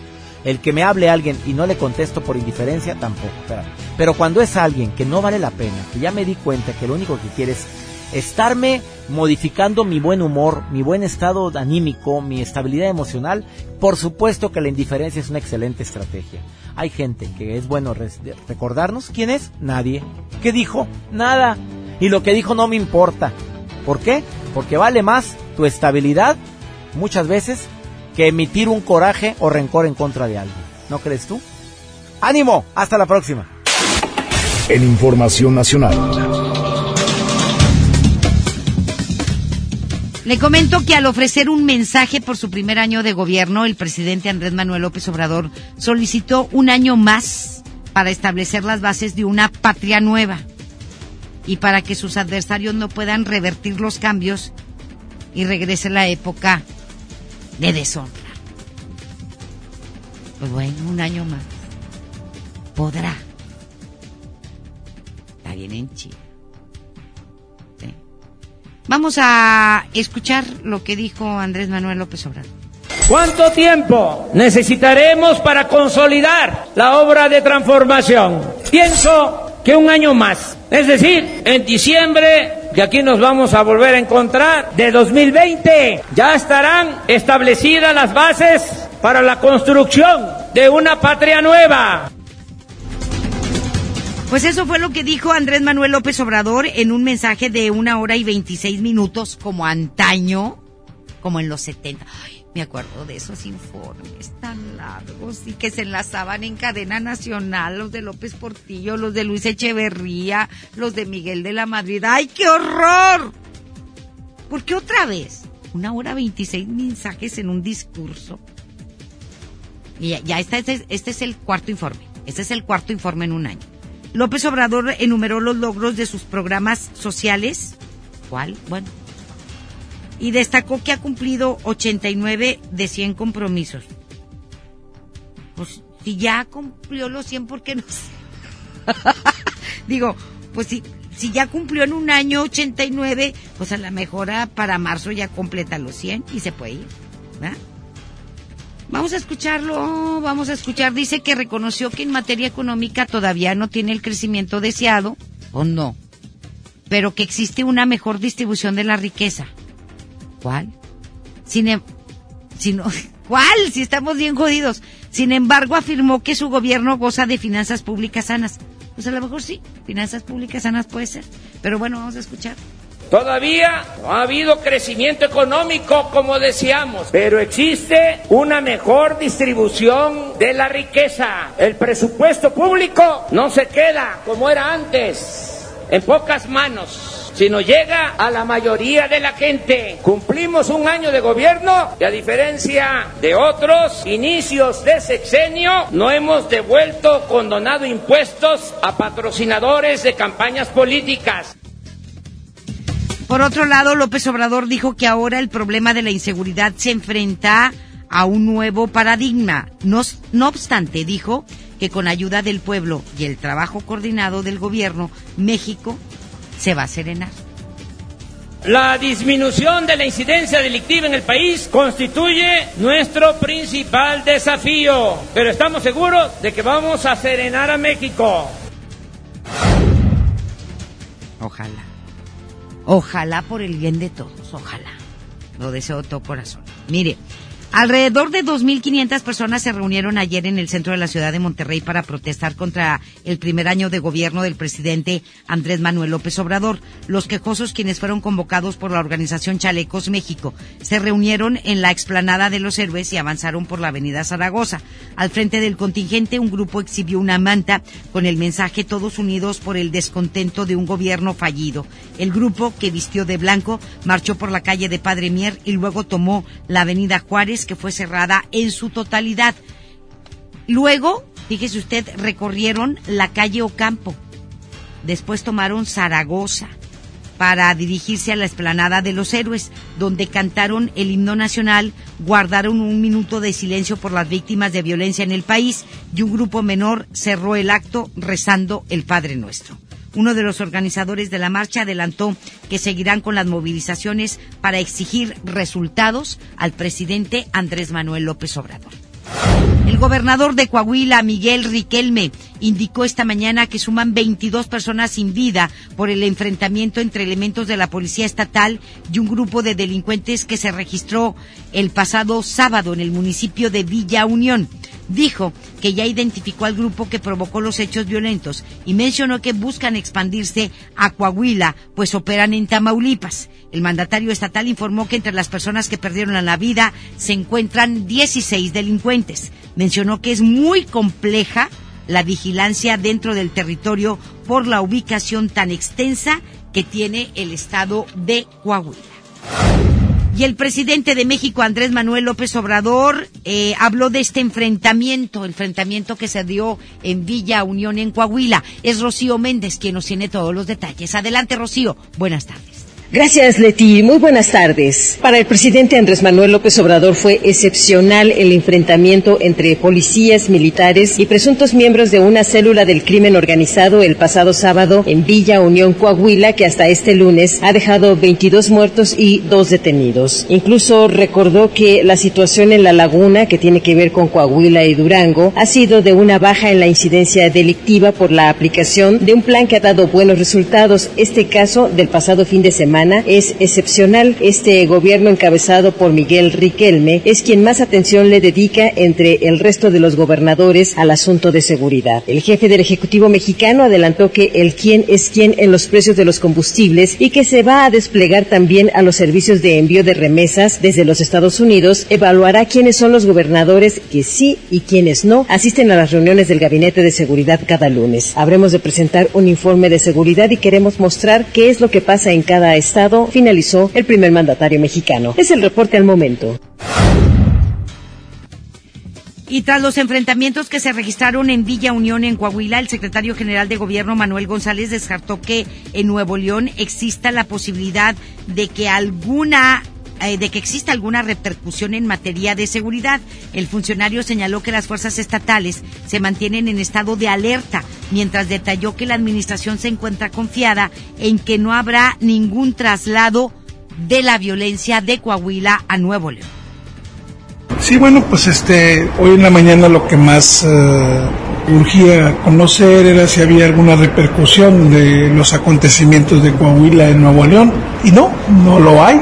El que me hable alguien y no le contesto por indiferencia, tampoco. Pero cuando es alguien que no vale la pena, que ya me di cuenta que lo único que quiere es estarme modificando mi buen humor, mi buen estado anímico, mi estabilidad emocional, por supuesto que la indiferencia es una excelente estrategia. Hay gente que es bueno recordarnos quién es, nadie. ¿Qué dijo? Nada. Y lo que dijo no me importa. ¿Por qué? Porque vale más tu estabilidad muchas veces que emitir un coraje o rencor en contra de alguien. ¿No crees tú? ¡Ánimo! Hasta la próxima. En Información Nacional. Le comento que al ofrecer un mensaje por su primer año de gobierno, el presidente Andrés Manuel López Obrador solicitó un año más para establecer las bases de una patria nueva y para que sus adversarios no puedan revertir los cambios y regrese la época de deshonra. Pues bueno, un año más. Podrá. Está bien en Chile. Vamos a escuchar lo que dijo Andrés Manuel López Obrador. ¿Cuánto tiempo necesitaremos para consolidar la obra de transformación? Pienso que un año más. Es decir, en diciembre, que aquí nos vamos a volver a encontrar, de 2020, ya estarán establecidas las bases para la construcción de una patria nueva. Pues eso fue lo que dijo Andrés Manuel López Obrador en un mensaje de una hora y 26 minutos como antaño, como en los 70. Ay, me acuerdo de esos informes tan largos y que se enlazaban en cadena nacional, los de López Portillo, los de Luis Echeverría, los de Miguel de la Madrid. ¡Ay, qué horror! ¿Por qué otra vez? Una hora 26 mensajes en un discurso. Y ya, ya este, este- este es el cuarto informe. Este es el cuarto informe en un año. López Obrador enumeró los logros de sus programas sociales. ¿Cuál? Bueno. Y destacó que ha cumplido 89 de 100 compromisos. Pues si ya cumplió los 100, ¿por qué no? [laughs] Digo, pues si, si ya cumplió en un año 89, pues a la mejor ah, para marzo ya completa los 100 y se puede ir. ¿verdad? Vamos a escucharlo, vamos a escuchar. Dice que reconoció que en materia económica todavía no tiene el crecimiento deseado, o no, pero que existe una mejor distribución de la riqueza. ¿Cuál? Em- si no- [laughs] ¿Cuál? Si estamos bien jodidos. Sin embargo, afirmó que su gobierno goza de finanzas públicas sanas. Pues a lo mejor sí, finanzas públicas sanas puede ser. Pero bueno, vamos a escuchar. Todavía no ha habido crecimiento económico como deseamos, pero existe una mejor distribución de la riqueza. El presupuesto público no se queda como era antes, en pocas manos, sino llega a la mayoría de la gente. Cumplimos un año de gobierno y a diferencia de otros inicios de sexenio, no hemos devuelto condonado impuestos a patrocinadores de campañas políticas. Por otro lado, López Obrador dijo que ahora el problema de la inseguridad se enfrenta a un nuevo paradigma. No, no obstante, dijo que con ayuda del pueblo y el trabajo coordinado del gobierno, México se va a serenar. La disminución de la incidencia delictiva en el país constituye nuestro principal desafío, pero estamos seguros de que vamos a serenar a México. Ojalá. Ojalá por el bien de todos, ojalá. Lo deseo de todo corazón. Mire, alrededor de 2.500 personas se reunieron ayer en el centro de la ciudad de Monterrey para protestar contra el primer año de gobierno del presidente Andrés Manuel López Obrador. Los quejosos, quienes fueron convocados por la organización Chalecos México, se reunieron en la explanada de los héroes y avanzaron por la avenida Zaragoza. Al frente del contingente, un grupo exhibió una manta con el mensaje Todos unidos por el descontento de un gobierno fallido. El grupo, que vistió de blanco, marchó por la calle de Padre Mier y luego tomó la avenida Juárez, que fue cerrada en su totalidad. Luego, fíjese usted, recorrieron la calle Ocampo. Después tomaron Zaragoza para dirigirse a la explanada de los héroes, donde cantaron el himno nacional, guardaron un minuto de silencio por las víctimas de violencia en el país y un grupo menor cerró el acto rezando el Padre Nuestro. Uno de los organizadores de la marcha adelantó que seguirán con las movilizaciones para exigir resultados al presidente Andrés Manuel López Obrador. El gobernador de Coahuila, Miguel Riquelme, indicó esta mañana que suman 22 personas sin vida por el enfrentamiento entre elementos de la Policía Estatal y un grupo de delincuentes que se registró el pasado sábado en el municipio de Villa Unión. Dijo que ya identificó al grupo que provocó los hechos violentos y mencionó que buscan expandirse a Coahuila, pues operan en Tamaulipas. El mandatario estatal informó que entre las personas que perdieron la vida se encuentran 16 delincuentes. Mencionó que es muy compleja la vigilancia dentro del territorio por la ubicación tan extensa que tiene el estado de Coahuila. Y el presidente de México, Andrés Manuel López Obrador, eh, habló de este enfrentamiento, enfrentamiento que se dio en Villa Unión en Coahuila. Es Rocío Méndez quien nos tiene todos los detalles. Adelante, Rocío. Buenas tardes. Gracias, Leti. Muy buenas tardes. Para el presidente Andrés Manuel López Obrador fue excepcional el enfrentamiento entre policías, militares y presuntos miembros de una célula del crimen organizado el pasado sábado en Villa Unión, Coahuila, que hasta este lunes ha dejado 22 muertos y dos detenidos. Incluso recordó que la situación en la laguna, que tiene que ver con Coahuila y Durango, ha sido de una baja en la incidencia delictiva por la aplicación de un plan que ha dado buenos resultados. Este caso del pasado fin de semana semana es excepcional. Este gobierno encabezado por Miguel Riquelme es quien más atención le dedica entre el resto de los gobernadores al asunto de seguridad. El jefe del Ejecutivo mexicano adelantó que el quién es quién en los precios de los combustibles y que se va a desplegar también a los servicios de envío de remesas desde los Estados Unidos, evaluará quiénes son los gobernadores que sí y quienes no asisten a las reuniones del Gabinete de Seguridad cada lunes. Habremos de presentar un informe de seguridad y queremos mostrar qué es lo que pasa en cada estado, finalizó el primer mandatario mexicano. Es el reporte al momento. Y tras los enfrentamientos que se registraron en Villa Unión, en Coahuila, el secretario general de Gobierno, Manuel González, descartó que en Nuevo León exista la posibilidad de que alguna eh, de que exista alguna repercusión en materia de seguridad. El funcionario señaló que las fuerzas estatales se mantienen en estado de alerta, mientras detalló que la administración se encuentra confiada en que no habrá ningún traslado de la violencia de Coahuila a Nuevo León. Sí, bueno, pues este, hoy en la mañana lo que más eh, urgía conocer era si había alguna repercusión de los acontecimientos de Coahuila en Nuevo León. Y no, no lo hay.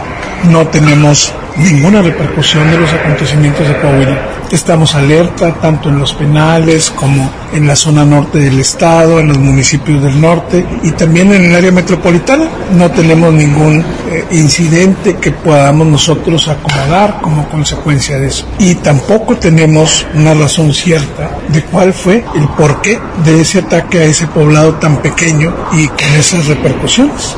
No tenemos ninguna repercusión de los acontecimientos de Coahuila. Estamos alerta tanto en los penales como en la zona norte del estado, en los municipios del norte y también en el área metropolitana. No tenemos ningún eh, incidente que podamos nosotros acomodar como consecuencia de eso. Y tampoco tenemos una razón cierta de cuál fue el porqué de ese ataque a ese poblado tan pequeño y con esas repercusiones.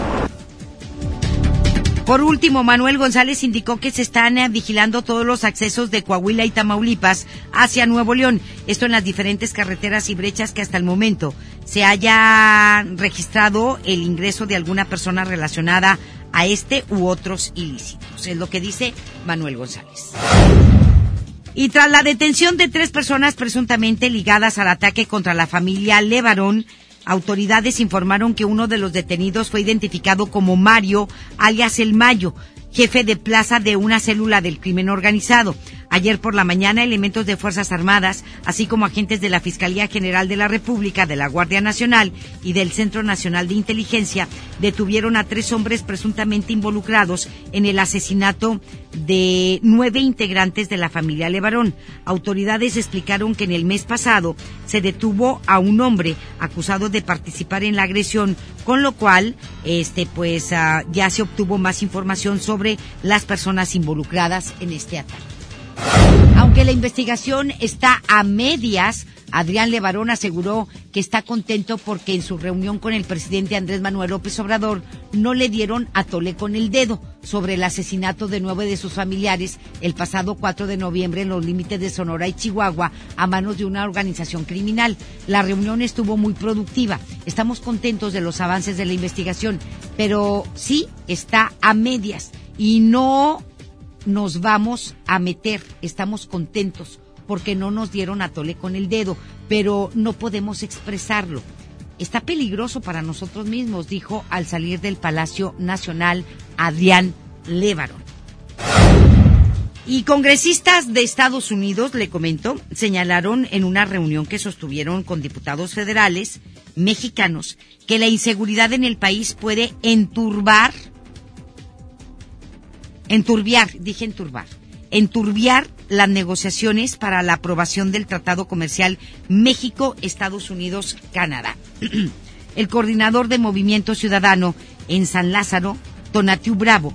Por último, Manuel González indicó que se están eh, vigilando todos los accesos de Coahuila y Tamaulipas hacia Nuevo León. Esto en las diferentes carreteras y brechas que hasta el momento se haya registrado el ingreso de alguna persona relacionada a este u otros ilícitos. Es lo que dice Manuel González. Y tras la detención de tres personas presuntamente ligadas al ataque contra la familia Levarón, autoridades informaron que uno de los detenidos fue identificado como Mario, alias El Mayo, jefe de plaza de una célula del crimen organizado. Ayer por la mañana, elementos de Fuerzas Armadas, así como agentes de la Fiscalía General de la República, de la Guardia Nacional y del Centro Nacional de Inteligencia, detuvieron a tres hombres presuntamente involucrados en el asesinato de nueve integrantes de la familia Levarón. Autoridades explicaron que en el mes pasado se detuvo a un hombre acusado de participar en la agresión, con lo cual, este, pues, ah, ya se obtuvo más información sobre las personas involucradas en este ataque. Aunque la investigación está a medias, Adrián Levarón aseguró que está contento porque en su reunión con el presidente Andrés Manuel López Obrador no le dieron a tole con el dedo sobre el asesinato de nueve de sus familiares el pasado 4 de noviembre en los límites de Sonora y Chihuahua a manos de una organización criminal. La reunión estuvo muy productiva. Estamos contentos de los avances de la investigación, pero sí está a medias y no nos vamos a meter. Estamos contentos porque no nos dieron a tole con el dedo, pero no podemos expresarlo. Está peligroso para nosotros mismos, dijo al salir del Palacio Nacional Adrián Lévaro. Y congresistas de Estados Unidos, le comento, señalaron en una reunión que sostuvieron con diputados federales mexicanos que la inseguridad en el país puede enturbar enturbiar, dije enturbar, enturbiar las negociaciones para la aprobación del Tratado Comercial México-Estados Unidos-Canadá. [clears throat] El coordinador de Movimiento Ciudadano en San Lázaro, Tonatiu Bravo,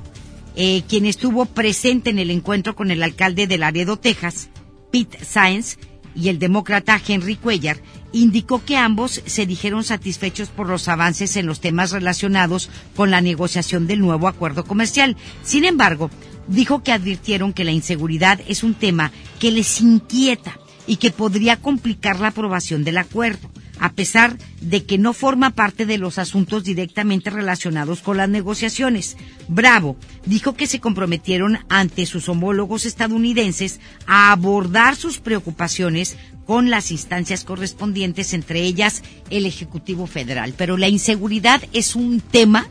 eh, quien estuvo presente en el encuentro con el alcalde de Laredo, Texas, Pete Sáenz, y el demócrata Henry Cuellar, indicó que ambos se dijeron satisfechos por los avances en los temas relacionados con la negociación del nuevo acuerdo comercial. Sin embargo, dijo que advirtieron que la inseguridad es un tema que les inquieta y que podría complicar la aprobación del acuerdo a pesar de que no forma parte de los asuntos directamente relacionados con las negociaciones. Bravo dijo que se comprometieron ante sus homólogos estadounidenses a abordar sus preocupaciones con las instancias correspondientes, entre ellas el Ejecutivo Federal. Pero la inseguridad es un tema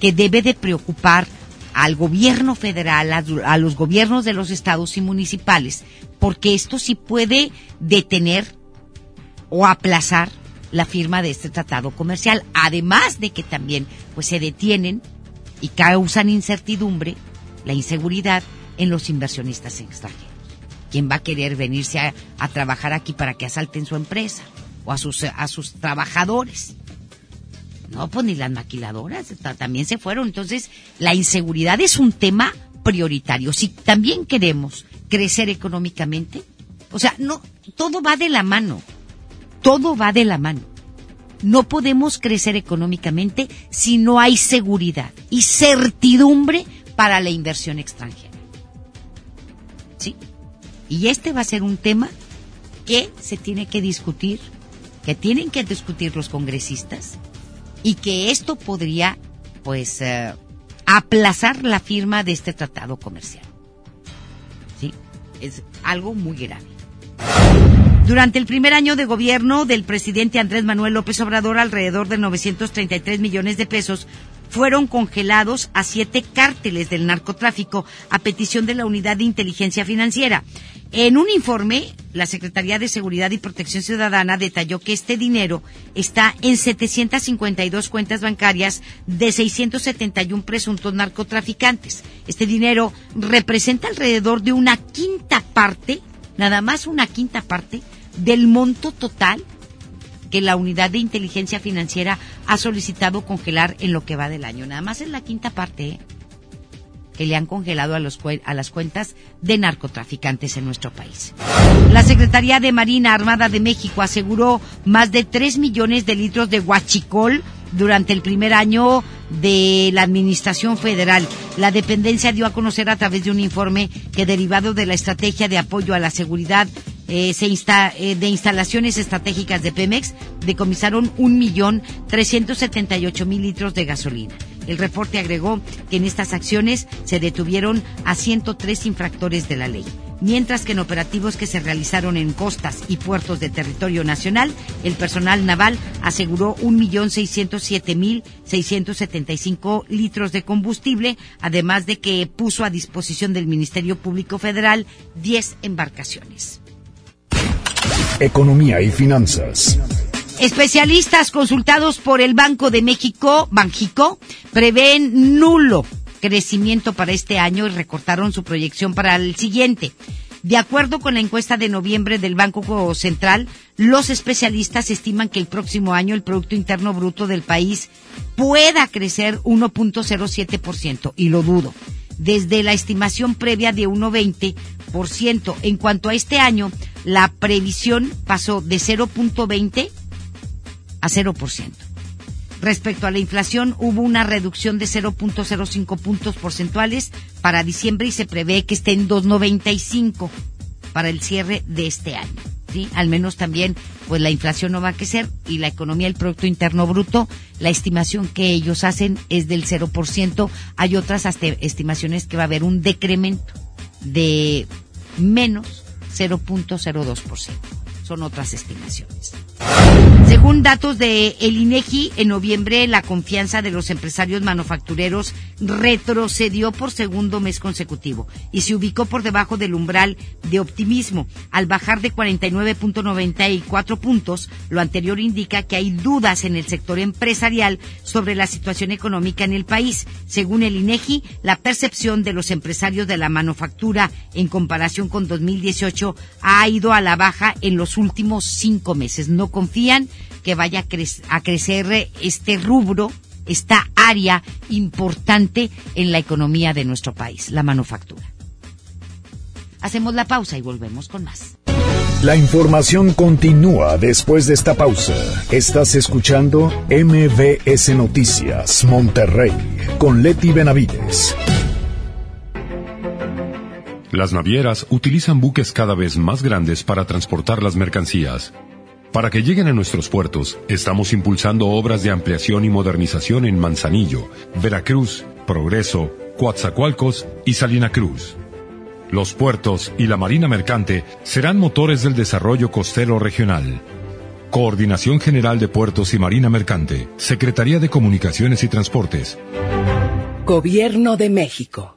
que debe de preocupar al gobierno federal, a, los gobiernos de los estados y municipales, porque esto sí puede detener o aplazar la firma de este tratado comercial, además de que también pues se detienen y causan incertidumbre, la inseguridad en los inversionistas extranjeros. ¿Quién va a querer venirse a, a trabajar aquí para que asalten su empresa o a sus, a sus trabajadores? No, pues ni las maquiladoras ta- también se fueron. Entonces, la inseguridad es un tema prioritario. Si también queremos crecer económicamente, o sea, no, todo va de la mano. Todo va de la mano. No podemos crecer económicamente si no hay seguridad y certidumbre para la inversión extranjera. ¿Sí? Y este va a ser un tema que se tiene que discutir, que tienen que discutir los congresistas y que esto podría, pues, eh, aplazar la firma de este tratado comercial. ¿Sí? Es algo muy grave. Durante el primer año de gobierno del presidente Andrés Manuel López Obrador, alrededor de 933 millones de pesos fueron congelados a siete cárteles del narcotráfico a petición de la Unidad de Inteligencia Financiera. En un informe, la Secretaría de Seguridad y Protección Ciudadana detalló que este dinero está en 752 cuentas bancarias de 671 presuntos narcotraficantes. Este dinero representa alrededor de una quinta parte, nada más una quinta parte, del monto total que la unidad de inteligencia financiera ha solicitado congelar en lo que va del año. Nada más es la quinta parte ¿eh? que le han congelado a, los, a las cuentas de narcotraficantes en nuestro país. La Secretaría de Marina Armada de México aseguró más de 3 millones de litros de huachicol durante el primer año de la Administración Federal. La dependencia dio a conocer a través de un informe que derivado de la estrategia de apoyo a la seguridad eh, se eh, de instalaciones estratégicas de Pemex decomisaron un millón trescientos setenta y ocho mil litros de gasolina. El reporte agregó que en estas acciones se detuvieron a 103 infractores de la ley, mientras que en operativos que se realizaron en costas y puertos de territorio nacional, el personal naval aseguró un millón seiscientos siete mil seiscientos setenta y cinco litros de combustible, además de que puso a disposición del Ministerio Público Federal 10 embarcaciones. Economía y finanzas. Especialistas consultados por el Banco de México, Banjico, prevén nulo crecimiento para este año y recortaron su proyección para el siguiente. De acuerdo con la encuesta de noviembre del Banco Central, los especialistas estiman que el próximo año el Producto Interno Bruto del país pueda crecer 1.07% y lo dudo. Desde la estimación previa de 1.20%. En cuanto a este año, la previsión pasó de 0.20 a 0%. Respecto a la inflación, hubo una reducción de 0.05 puntos porcentuales para diciembre y se prevé que esté en 2.95 para el cierre de este año. ¿sí? Al menos también, pues la inflación no va a crecer y la economía, el Producto Interno Bruto, la estimación que ellos hacen es del 0%. Hay otras estimaciones que va a haber un decremento de menos 0.02%. Son otras estimaciones. Según datos de el INEGI, en noviembre la confianza de los empresarios manufactureros retrocedió por segundo mes consecutivo y se ubicó por debajo del umbral de optimismo al bajar de 49.94 puntos. Lo anterior indica que hay dudas en el sector empresarial sobre la situación económica en el país. Según el INEGI, la percepción de los empresarios de la manufactura en comparación con 2018 ha ido a la baja en los últimos cinco meses. No confían que vaya a, cre- a crecer este rubro, esta área importante en la economía de nuestro país, la manufactura. Hacemos la pausa y volvemos con más. La información continúa después de esta pausa. Estás escuchando MBS Noticias Monterrey con Leti Benavides. Las navieras utilizan buques cada vez más grandes para transportar las mercancías. Para que lleguen a nuestros puertos, estamos impulsando obras de ampliación y modernización en Manzanillo, Veracruz, Progreso, Coatzacoalcos y Salina Cruz. Los puertos y la marina mercante serán motores del desarrollo costero regional. Coordinación General de Puertos y Marina Mercante, Secretaría de Comunicaciones y Transportes. Gobierno de México.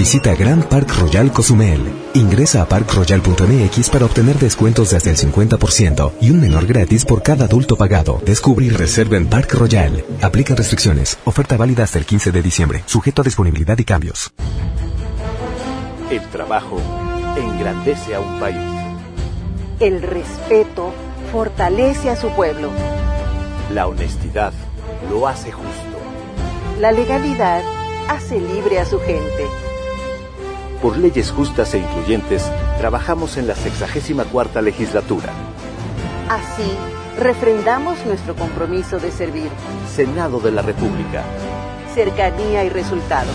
Visita Grand Park Royal Cozumel. Ingresa a parkroyal.mx para obtener descuentos de hasta el 50% y un menor gratis por cada adulto pagado. Descubre y reserva en Park Royal. Aplica restricciones. Oferta válida hasta el 15 de diciembre. Sujeto a disponibilidad y cambios. El trabajo engrandece a un país. El respeto fortalece a su pueblo. La honestidad lo hace justo. La legalidad hace libre a su gente. Por leyes justas e incluyentes, trabajamos en la 64 legislatura. Así, refrendamos nuestro compromiso de servir. Senado de la República. Cercanía y resultados.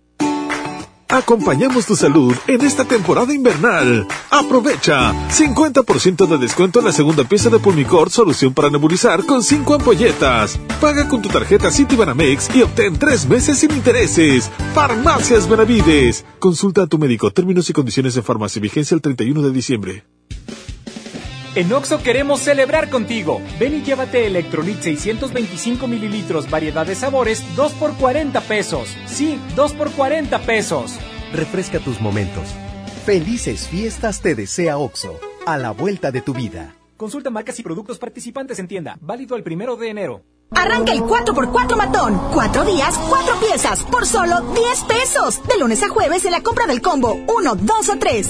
Acompañamos tu salud en esta temporada invernal. Aprovecha 50% de descuento en la segunda pieza de Pulmicort solución para nebulizar con 5 ampolletas. Paga con tu tarjeta Citibanamex y obtén 3 meses sin intereses. Farmacias Benavides. Consulta a tu médico. Términos y condiciones en farmacia. Vigencia el 31 de diciembre. En Oxo queremos celebrar contigo. Ven y llévate Electrolit 625 mililitros, variedad de sabores, 2 por 40 pesos. Sí, 2 por 40 pesos. Refresca tus momentos. Felices fiestas te desea Oxo. A la vuelta de tu vida. Consulta marcas y productos participantes en tienda. Válido el primero de enero. Arranca el 4x4 matón. Cuatro días, cuatro piezas, por solo 10 pesos. De lunes a jueves en la compra del combo 1, 2 o 3.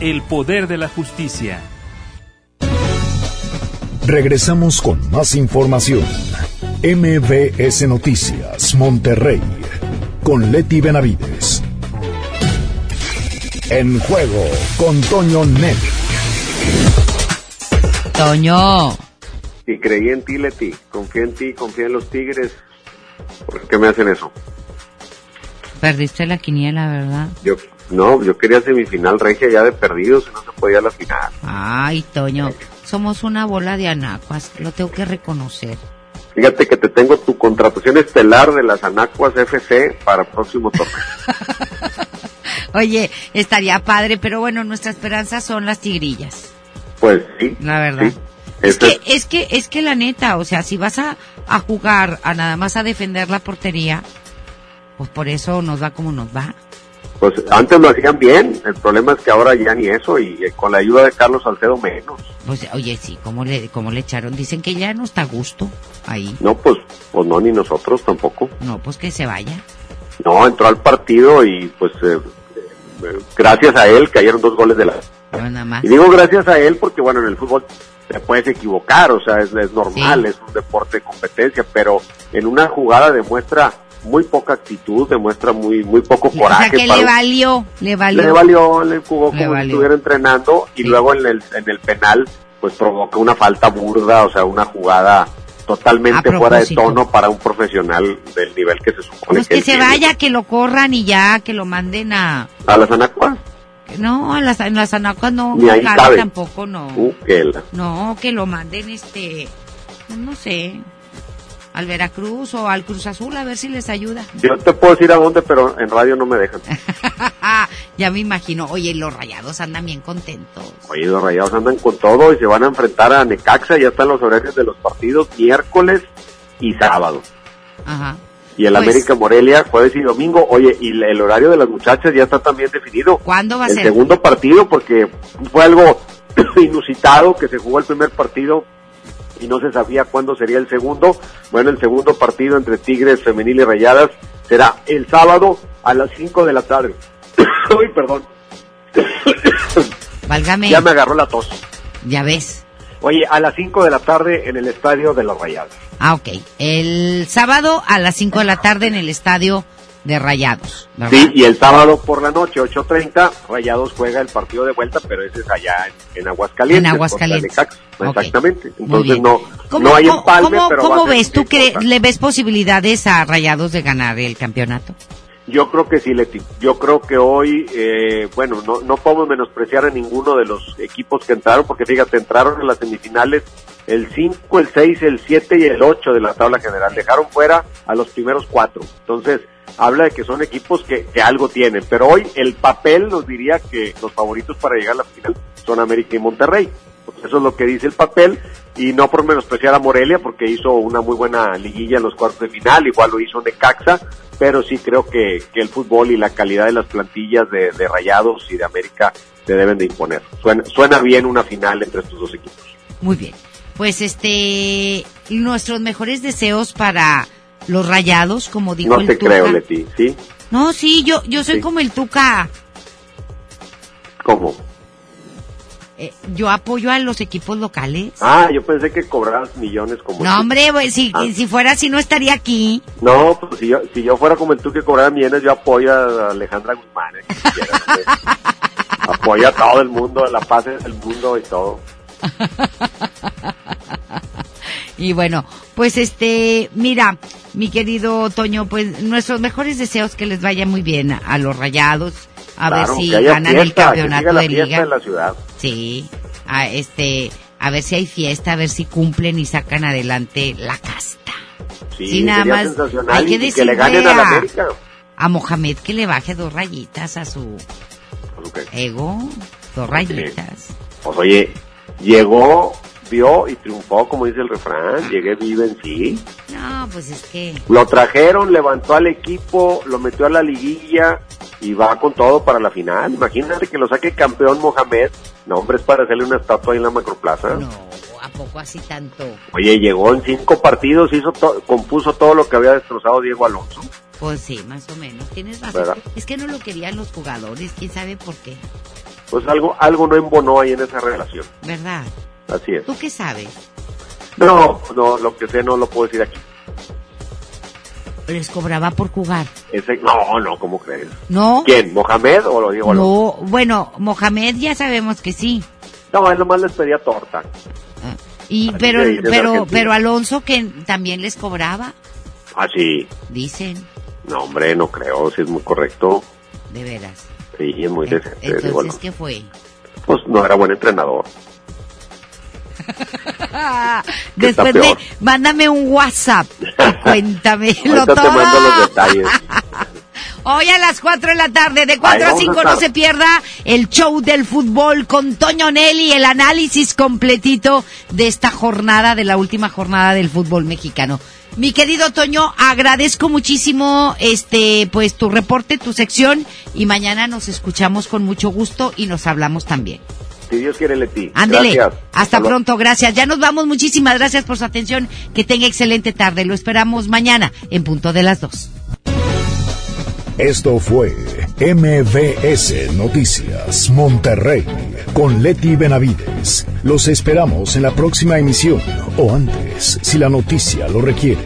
el poder de la justicia. Regresamos con más información. MBS Noticias, Monterrey, con Leti Benavides. En juego con Toño Net. Toño. Y creí en ti, Leti. Confía en ti, confía en los Tigres. ¿Por qué me hacen eso? Perdiste la quiniela, ¿verdad? Yo no, yo quería semifinal regia ya de perdidos y no se podía la final. Ay, Toño, somos una bola de anacuas, lo tengo que reconocer. Fíjate que te tengo tu contratación estelar de las Anacuas FC para el próximo torneo. [laughs] Oye, estaría padre, pero bueno, nuestra esperanza son las tigrillas. Pues sí. La verdad. sí. Es que, es que, es que la neta, o sea, si vas a, a jugar a nada más a defender la portería, pues por eso nos va como nos va. Pues antes lo hacían bien, el problema es que ahora ya ni eso y eh, con la ayuda de Carlos Salcedo menos. Pues, oye, sí, ¿cómo le, cómo le echaron? Dicen que ya no está a gusto ahí. No, pues, pues no, ni nosotros tampoco. No, pues que se vaya. No, entró al partido y pues eh, eh, gracias a él cayeron dos goles de la... Nada más. Y digo gracias a él porque bueno, en el fútbol te puedes equivocar, o sea, es, es normal, es un deporte de competencia, pero en una jugada demuestra muy poca actitud, demuestra muy muy poco O sea coraje. que para le valió, le valió. le valió, le jugó Le como valió. si estuviera entrenando y luego en el, en el penal pues provoca una falta burda, o sea, una jugada totalmente fuera de tono para un profesional del nivel que se supone Pues que, que se tiene. vaya, que lo corran y ya, que lo manden a... a las anacuas. No, a las, en las anacuas no, Ni ahí cabe. tampoco no. Uh, que la- No, que lo manden este, no sé, al Veracruz o al Cruz Azul a ver si les ayuda. [laughs] Yo te puedo decir a dónde, pero en radio no me dejan. [laughs] ya me imagino, oye, los rayados andan bien contentos. Oye, los rayados andan con todo y se van a enfrentar a Necaxa, ya están los horarios de los partidos miércoles y sábado. Ajá. Y el Pues- América Morelia, jueves y domingo. Oye, y el horario de las muchachas ya está también definido. ¿Cuándo va a el ser? segundo partido, porque fue algo [clears throat] inusitado que se jugó el primer partido y no se sabía cuándo sería el segundo. Bueno, el segundo partido entre Tigres Femenil y Rayadas será el sábado a las 5 de la tarde. [coughs] Uy, perdón. [coughs] Válgame. Ya me agarró la tos. Ya ves. Oye, a las 5 de la tarde en el estadio de los Rayados. Ah, ok. El sábado a las 5 de la tarde en el estadio de Rayados. ¿verdad? Sí, y el sábado por la noche, 8.30, Rayados juega el partido de vuelta, pero ese es allá en, en Aguascalientes. En Aguascalientes. Exactamente. Entonces no, ¿Cómo, no hay empalme, cómo- pero cómo ves? ¿Tú cre- le ves posibilidades a Rayados de ganar el campeonato? Yo creo que sí, Leti. Yo creo que hoy, eh, bueno, no, no podemos menospreciar a ninguno de los equipos que entraron, porque fíjate, entraron en las semifinales el 5, el 6, el 7 y el 8 de la tabla general. Dejaron fuera a los primeros cuatro. Entonces, habla de que son equipos que, algo tienen. Pero hoy el papel nos diría que los favoritos para llegar a la final son América y Monterrey. Eso es lo que dice el papel. Y no por menospreciar a Morelia, porque hizo una muy buena liguilla en los cuartos de final, igual lo hizo Necaxa, pero sí creo que, que el fútbol y la calidad de las plantillas de, de Rayados y de América se deben de imponer. Suena, suena bien una final entre estos dos equipos. Muy bien. Pues este, nuestros mejores deseos para los Rayados, como dijo No el te Tuca. creo, Leti, ¿sí? No, sí, yo, yo soy Sí. como el Tuca. ¿Cómo? Eh, yo apoyo a los equipos locales. Ah, yo pensé que cobrabas millones como No, tú. hombre, pues, si, Ah. si fuera así no estaría aquí. No, pues si yo, si yo fuera como tú que cobrara millones, yo apoyo a Alejandra Guzmán. eh, quisiera, [laughs] apoyo a todo el mundo, a la paz del mundo y todo. [laughs] Y bueno, pues este, mira, mi querido Toño, pues nuestros mejores deseos que les vaya muy bien a, a los rayados, a Claro, ver si ganan el fiesta, campeonato la de liga. en la ciudad. Sí, a este, a ver si hay fiesta, a ver si cumplen y sacan adelante la casta. Sí, Sí, nada más hay que y que le decirle ganen a la a- América. A Mohamed que le baje dos rayitas a su ego, dos rayitas. Pues oye, llegó, vio y triunfó, como dice el refrán. Llegué, vive en sí. No, pues es que Lo trajeron, levantó al equipo, lo metió a la liguilla y va con todo para la final. Imagínate que lo saque campeón Mohamed. No, hombre, es para hacerle una estatua ahí en la macroplaza. no, a poco así tanto. Oye, llegó en cinco partidos, hizo to- compuso todo lo que había destrozado Diego Alonso. Pues sí, más o menos, tienes razón. ¿Verdad? Es que no lo querían los jugadores, quién sabe por qué, Pues algo, algo no embonó ahí en esa relación. ¿verdad? Así es. ¿Tú qué sabes? No, no, lo que sé no lo puedo decir aquí. Les cobraba por jugar. Ese, no, no, ¿cómo crees? ¿No? ¿Quién? ¿Mohamed o lo Alonso? No, bueno, Mohamed ya sabemos que sí. No, él nomás les pedía torta. Y Así pero pero pero Alonso que también les cobraba, Ah, sí. dicen, No, hombre, no creo, si es muy correcto. de veras. Sí, es muy decente. Entonces, Alonso. ¿qué fue? Pues no era buen entrenador. [laughs] ¿Qué está Después de, mándame un WhatsApp y [laughs] cuéntamelo te todo. mando los detalles. [laughs] Hoy a las 4 de la tarde, de 4 Ahí a vamos a 5, no se pierda el show del fútbol con Toño Nelly, el análisis completito de esta jornada, de la última jornada del fútbol mexicano. Mi querido Toño, agradezco muchísimo este pues tu reporte, tu sección y mañana nos escuchamos con mucho gusto y nos hablamos también. Si Dios quiere, Leti. Ándele. Gracias. Hasta pronto, gracias. Ya nos vamos, muchísimas gracias por su atención. Que tenga excelente tarde. Lo esperamos mañana en punto de las dos. Esto fue MBS Noticias Monterrey con Leti Benavides. Los esperamos en la próxima emisión o antes, si la noticia lo requiere.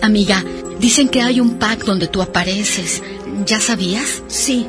Amiga, dicen que hay un pack donde tú apareces. ¿Ya sabías? Sí.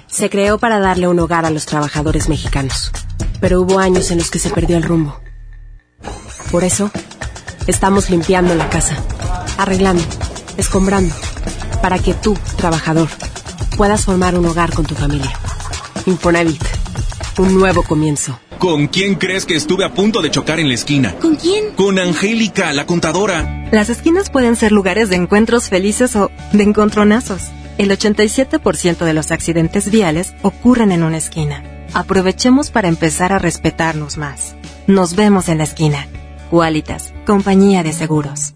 se creó para darle un hogar a los trabajadores mexicanos, pero hubo años en los que se perdió el rumbo. Por eso, estamos limpiando la casa, arreglando, escombrando, para que tú, trabajador, puedas formar un hogar con tu familia. Infonavit, un nuevo comienzo. ¿Con quién crees que estuve a punto de chocar en la esquina? ¿Con quién? Con Angélica, la contadora. Las esquinas pueden ser lugares de encuentros felices o de encontronazos. El 87% de los accidentes viales ocurren en una esquina. Aprovechemos para empezar a respetarnos más. Nos vemos en la esquina. Qualitas, compañía de seguros.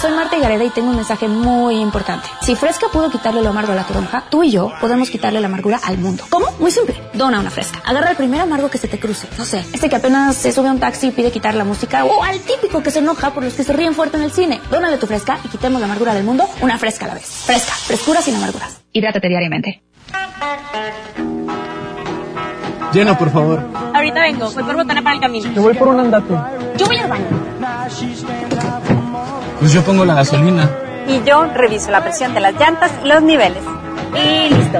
Soy Marta Gareda y tengo un mensaje muy importante. Si Fresca pudo quitarle lo amargo a la toronja, tú y yo podemos quitarle la amargura al mundo. ¿Cómo? Muy simple. Dona una Fresca. Agarra el primer amargo que se te cruce. No sé, este que apenas se sube a un taxi y pide quitar la música o al típico que se enoja por los que se ríen fuerte en el cine. Dónale tu Fresca y quitemos la amargura del mundo una Fresca a la vez. Fresca. Frescura sin amarguras. Hidrátate diariamente. Llena, por favor. Ahorita vengo. Voy por botana para el camino. Yo voy por un andate. Yo voy al baño. Pues yo pongo la gasolina. Y yo reviso la presión de las llantas y los niveles. Y listo.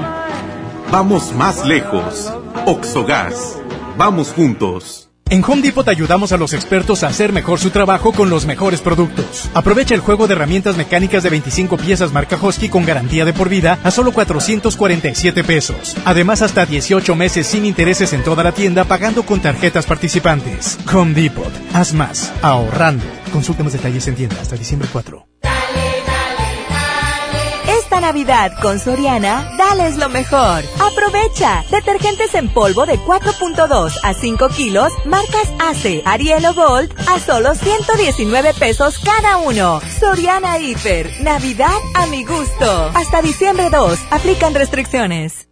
Vamos más lejos. Oxogas. Vamos juntos. En Home Depot ayudamos a los expertos a hacer mejor su trabajo con los mejores productos. Aprovecha el juego de herramientas mecánicas de 25 piezas marca Husky con garantía de por vida a solo 447 pesos. Además, hasta 18 meses sin intereses en toda la tienda pagando con tarjetas participantes. Home Depot. Haz más. Ahorrando. Consulta más detalles en tienda hasta diciembre 4. Esta Navidad con Soriana, dales lo mejor. Aprovecha. Detergentes en polvo de 4.2 a 5 kilos, marcas ACE, Ariel o Gold, a solo 119 pesos cada uno. Soriana Hiper. Navidad a mi gusto. Hasta diciembre 2. Aplican restricciones.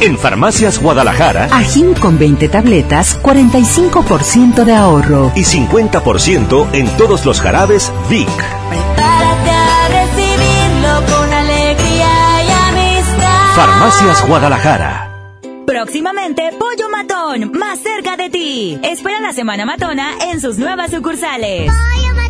En Farmacias Guadalajara. Ajín con 20 tabletas, 45% de ahorro. Y 50% en todos los jarabes Vic. Prepárate a recibirlo con alegría y amistad. Farmacias Guadalajara. Próximamente, Pollo Matón, más cerca de ti. Espera la Semana Matona en sus nuevas sucursales. Pollo Matón,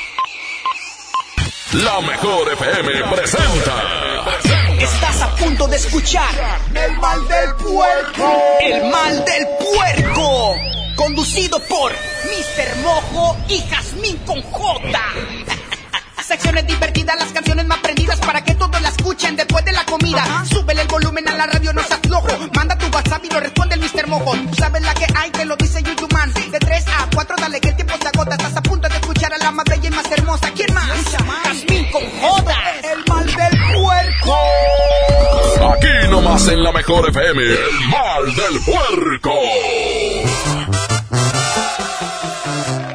La mejor FM presenta. Estás a punto de escuchar El mal del puerco. El mal del puerco. Conducido por Mr. Mojo y Jazmín con J. [laughs] Secciones divertidas, las canciones más prendidas para que todos la escuchen después de la comida. Súbele el volumen a la radio, no seas flojo. Manda tu WhatsApp y lo responde el Mr. Mojo. Tú sabes la que hay, te lo dice Yuyuman. De 3 a 4, dale que el tiempo se agota. Estás a punto de escuchar a la más bella y más hermosa. ¿Quién más? Jazmín con J. El mal del puerco. Aquí nomás en la mejor FM. El mal del puerco.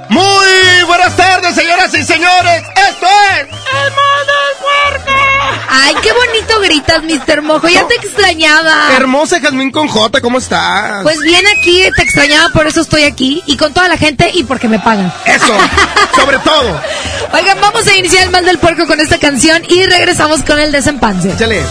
Muy buenas tardes, señoras y señores. Esto es El mal del puerco. Ay, qué bonito gritas, Mr. Mojo. Ya te extrañaba. Hermosa Jazmín con J, ¿cómo estás? Pues bien aquí, te extrañaba, por eso estoy aquí. Y con toda la gente y porque me pagan. Eso, [laughs] sobre todo. Oigan, vamos a iniciar el mal del puerco con esta canción y regresamos con el desempance. Échale.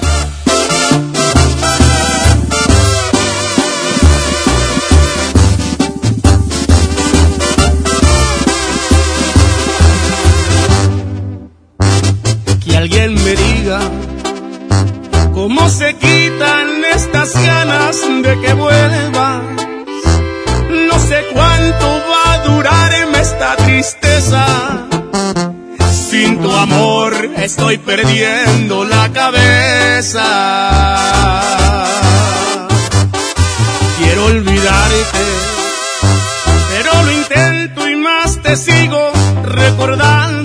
Cómo se quitan estas ganas de que vuelvas. No sé cuánto va a durarme esta tristeza. Sin tu amor estoy perdiendo la cabeza. Quiero olvidarte, pero lo intento y más te sigo recordando.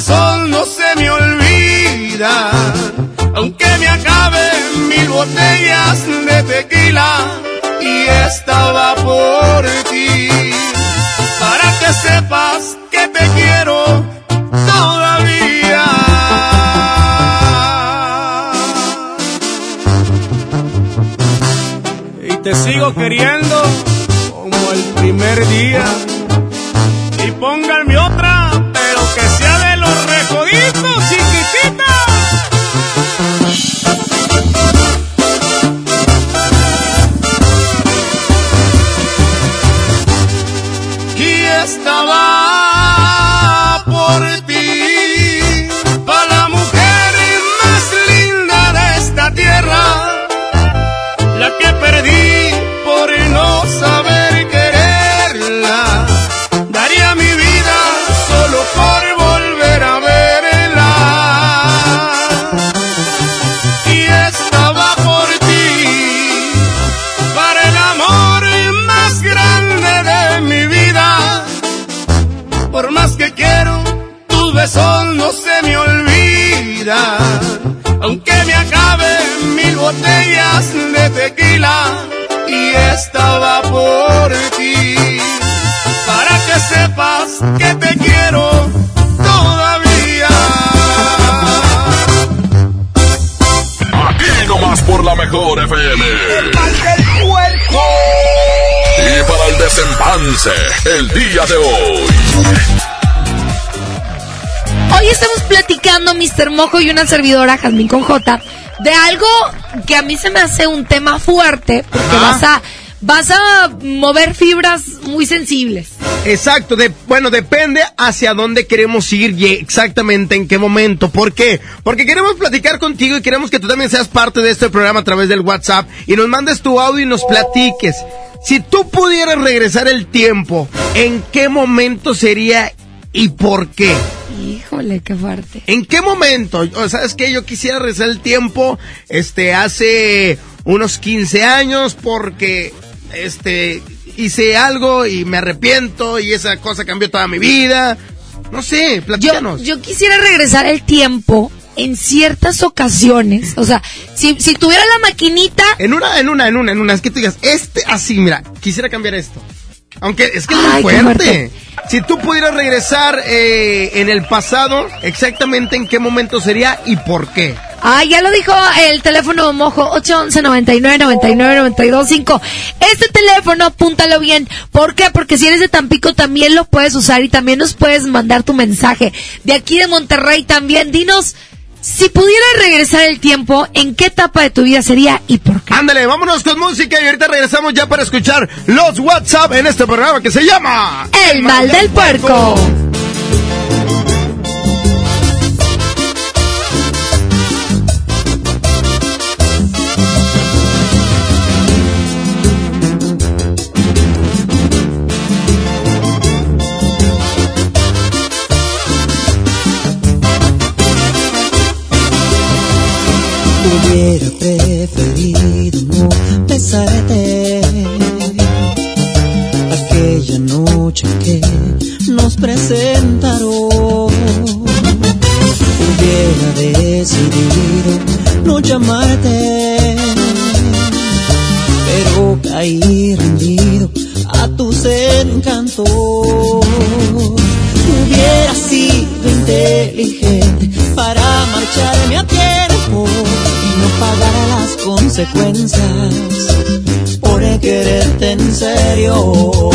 besos no se me olvidan. Aunque me acaben mil botellas de tequila, y estaba por ti. Para que sepas que te quiero todavía. Y te sigo queriendo como el primer día. Y otra, pero de hoy. Hoy estamos platicando, Mr. Mojo y una servidora, Jazmín con J, de algo que a mí se me hace un tema fuerte, porque vas a, vas a mover fibras muy sensibles. Exacto, de, bueno, depende hacia dónde queremos ir y exactamente en qué momento. ¿Por qué? Porque queremos platicar contigo y queremos que tú también seas parte de este programa a través del WhatsApp y nos mandes tu audio y nos platiques. Si tú pudieras regresar el tiempo, ¿en qué momento sería y por qué? Híjole, qué fuerte. ¿En qué momento? O ¿Sabes qué? Yo quisiera regresar el tiempo, este, hace unos 15 años porque, este, hice algo y me arrepiento y esa cosa cambió toda mi vida. No sé, Yo, platícanos. yo quisiera regresar el tiempo en ciertas ocasiones. O sea, si, si tuviera la maquinita, En una, en una, en una, en una. Es que tú digas, este, así, mira, quisiera cambiar esto. Aunque es que es muy fuerte. fuerte. Si tú pudieras regresar eh, en el pasado, exactamente en qué momento sería y por qué. Ah, ya lo dijo el teléfono mojo 811 99 99 92 5. Este teléfono, apúntalo bien. ¿Por qué? Porque si eres de Tampico también lo puedes usar y también nos puedes mandar tu mensaje. De aquí de Monterrey también. Dinos, si pudieras regresar el tiempo, ¿en qué etapa de tu vida sería y por qué? Ándale, vámonos con música y ahorita regresamos ya para escuchar los WhatsApp en este programa que se llama El mal del puerco. Hubiera preferido no besarte aquella noche que nos presentaron. Hubiera decidido no llamarte, pero caí rendido a tus encantos. Hubiera sido inteligente para marcharme a tiempo y no pagar las consecuencias por quererte en serio.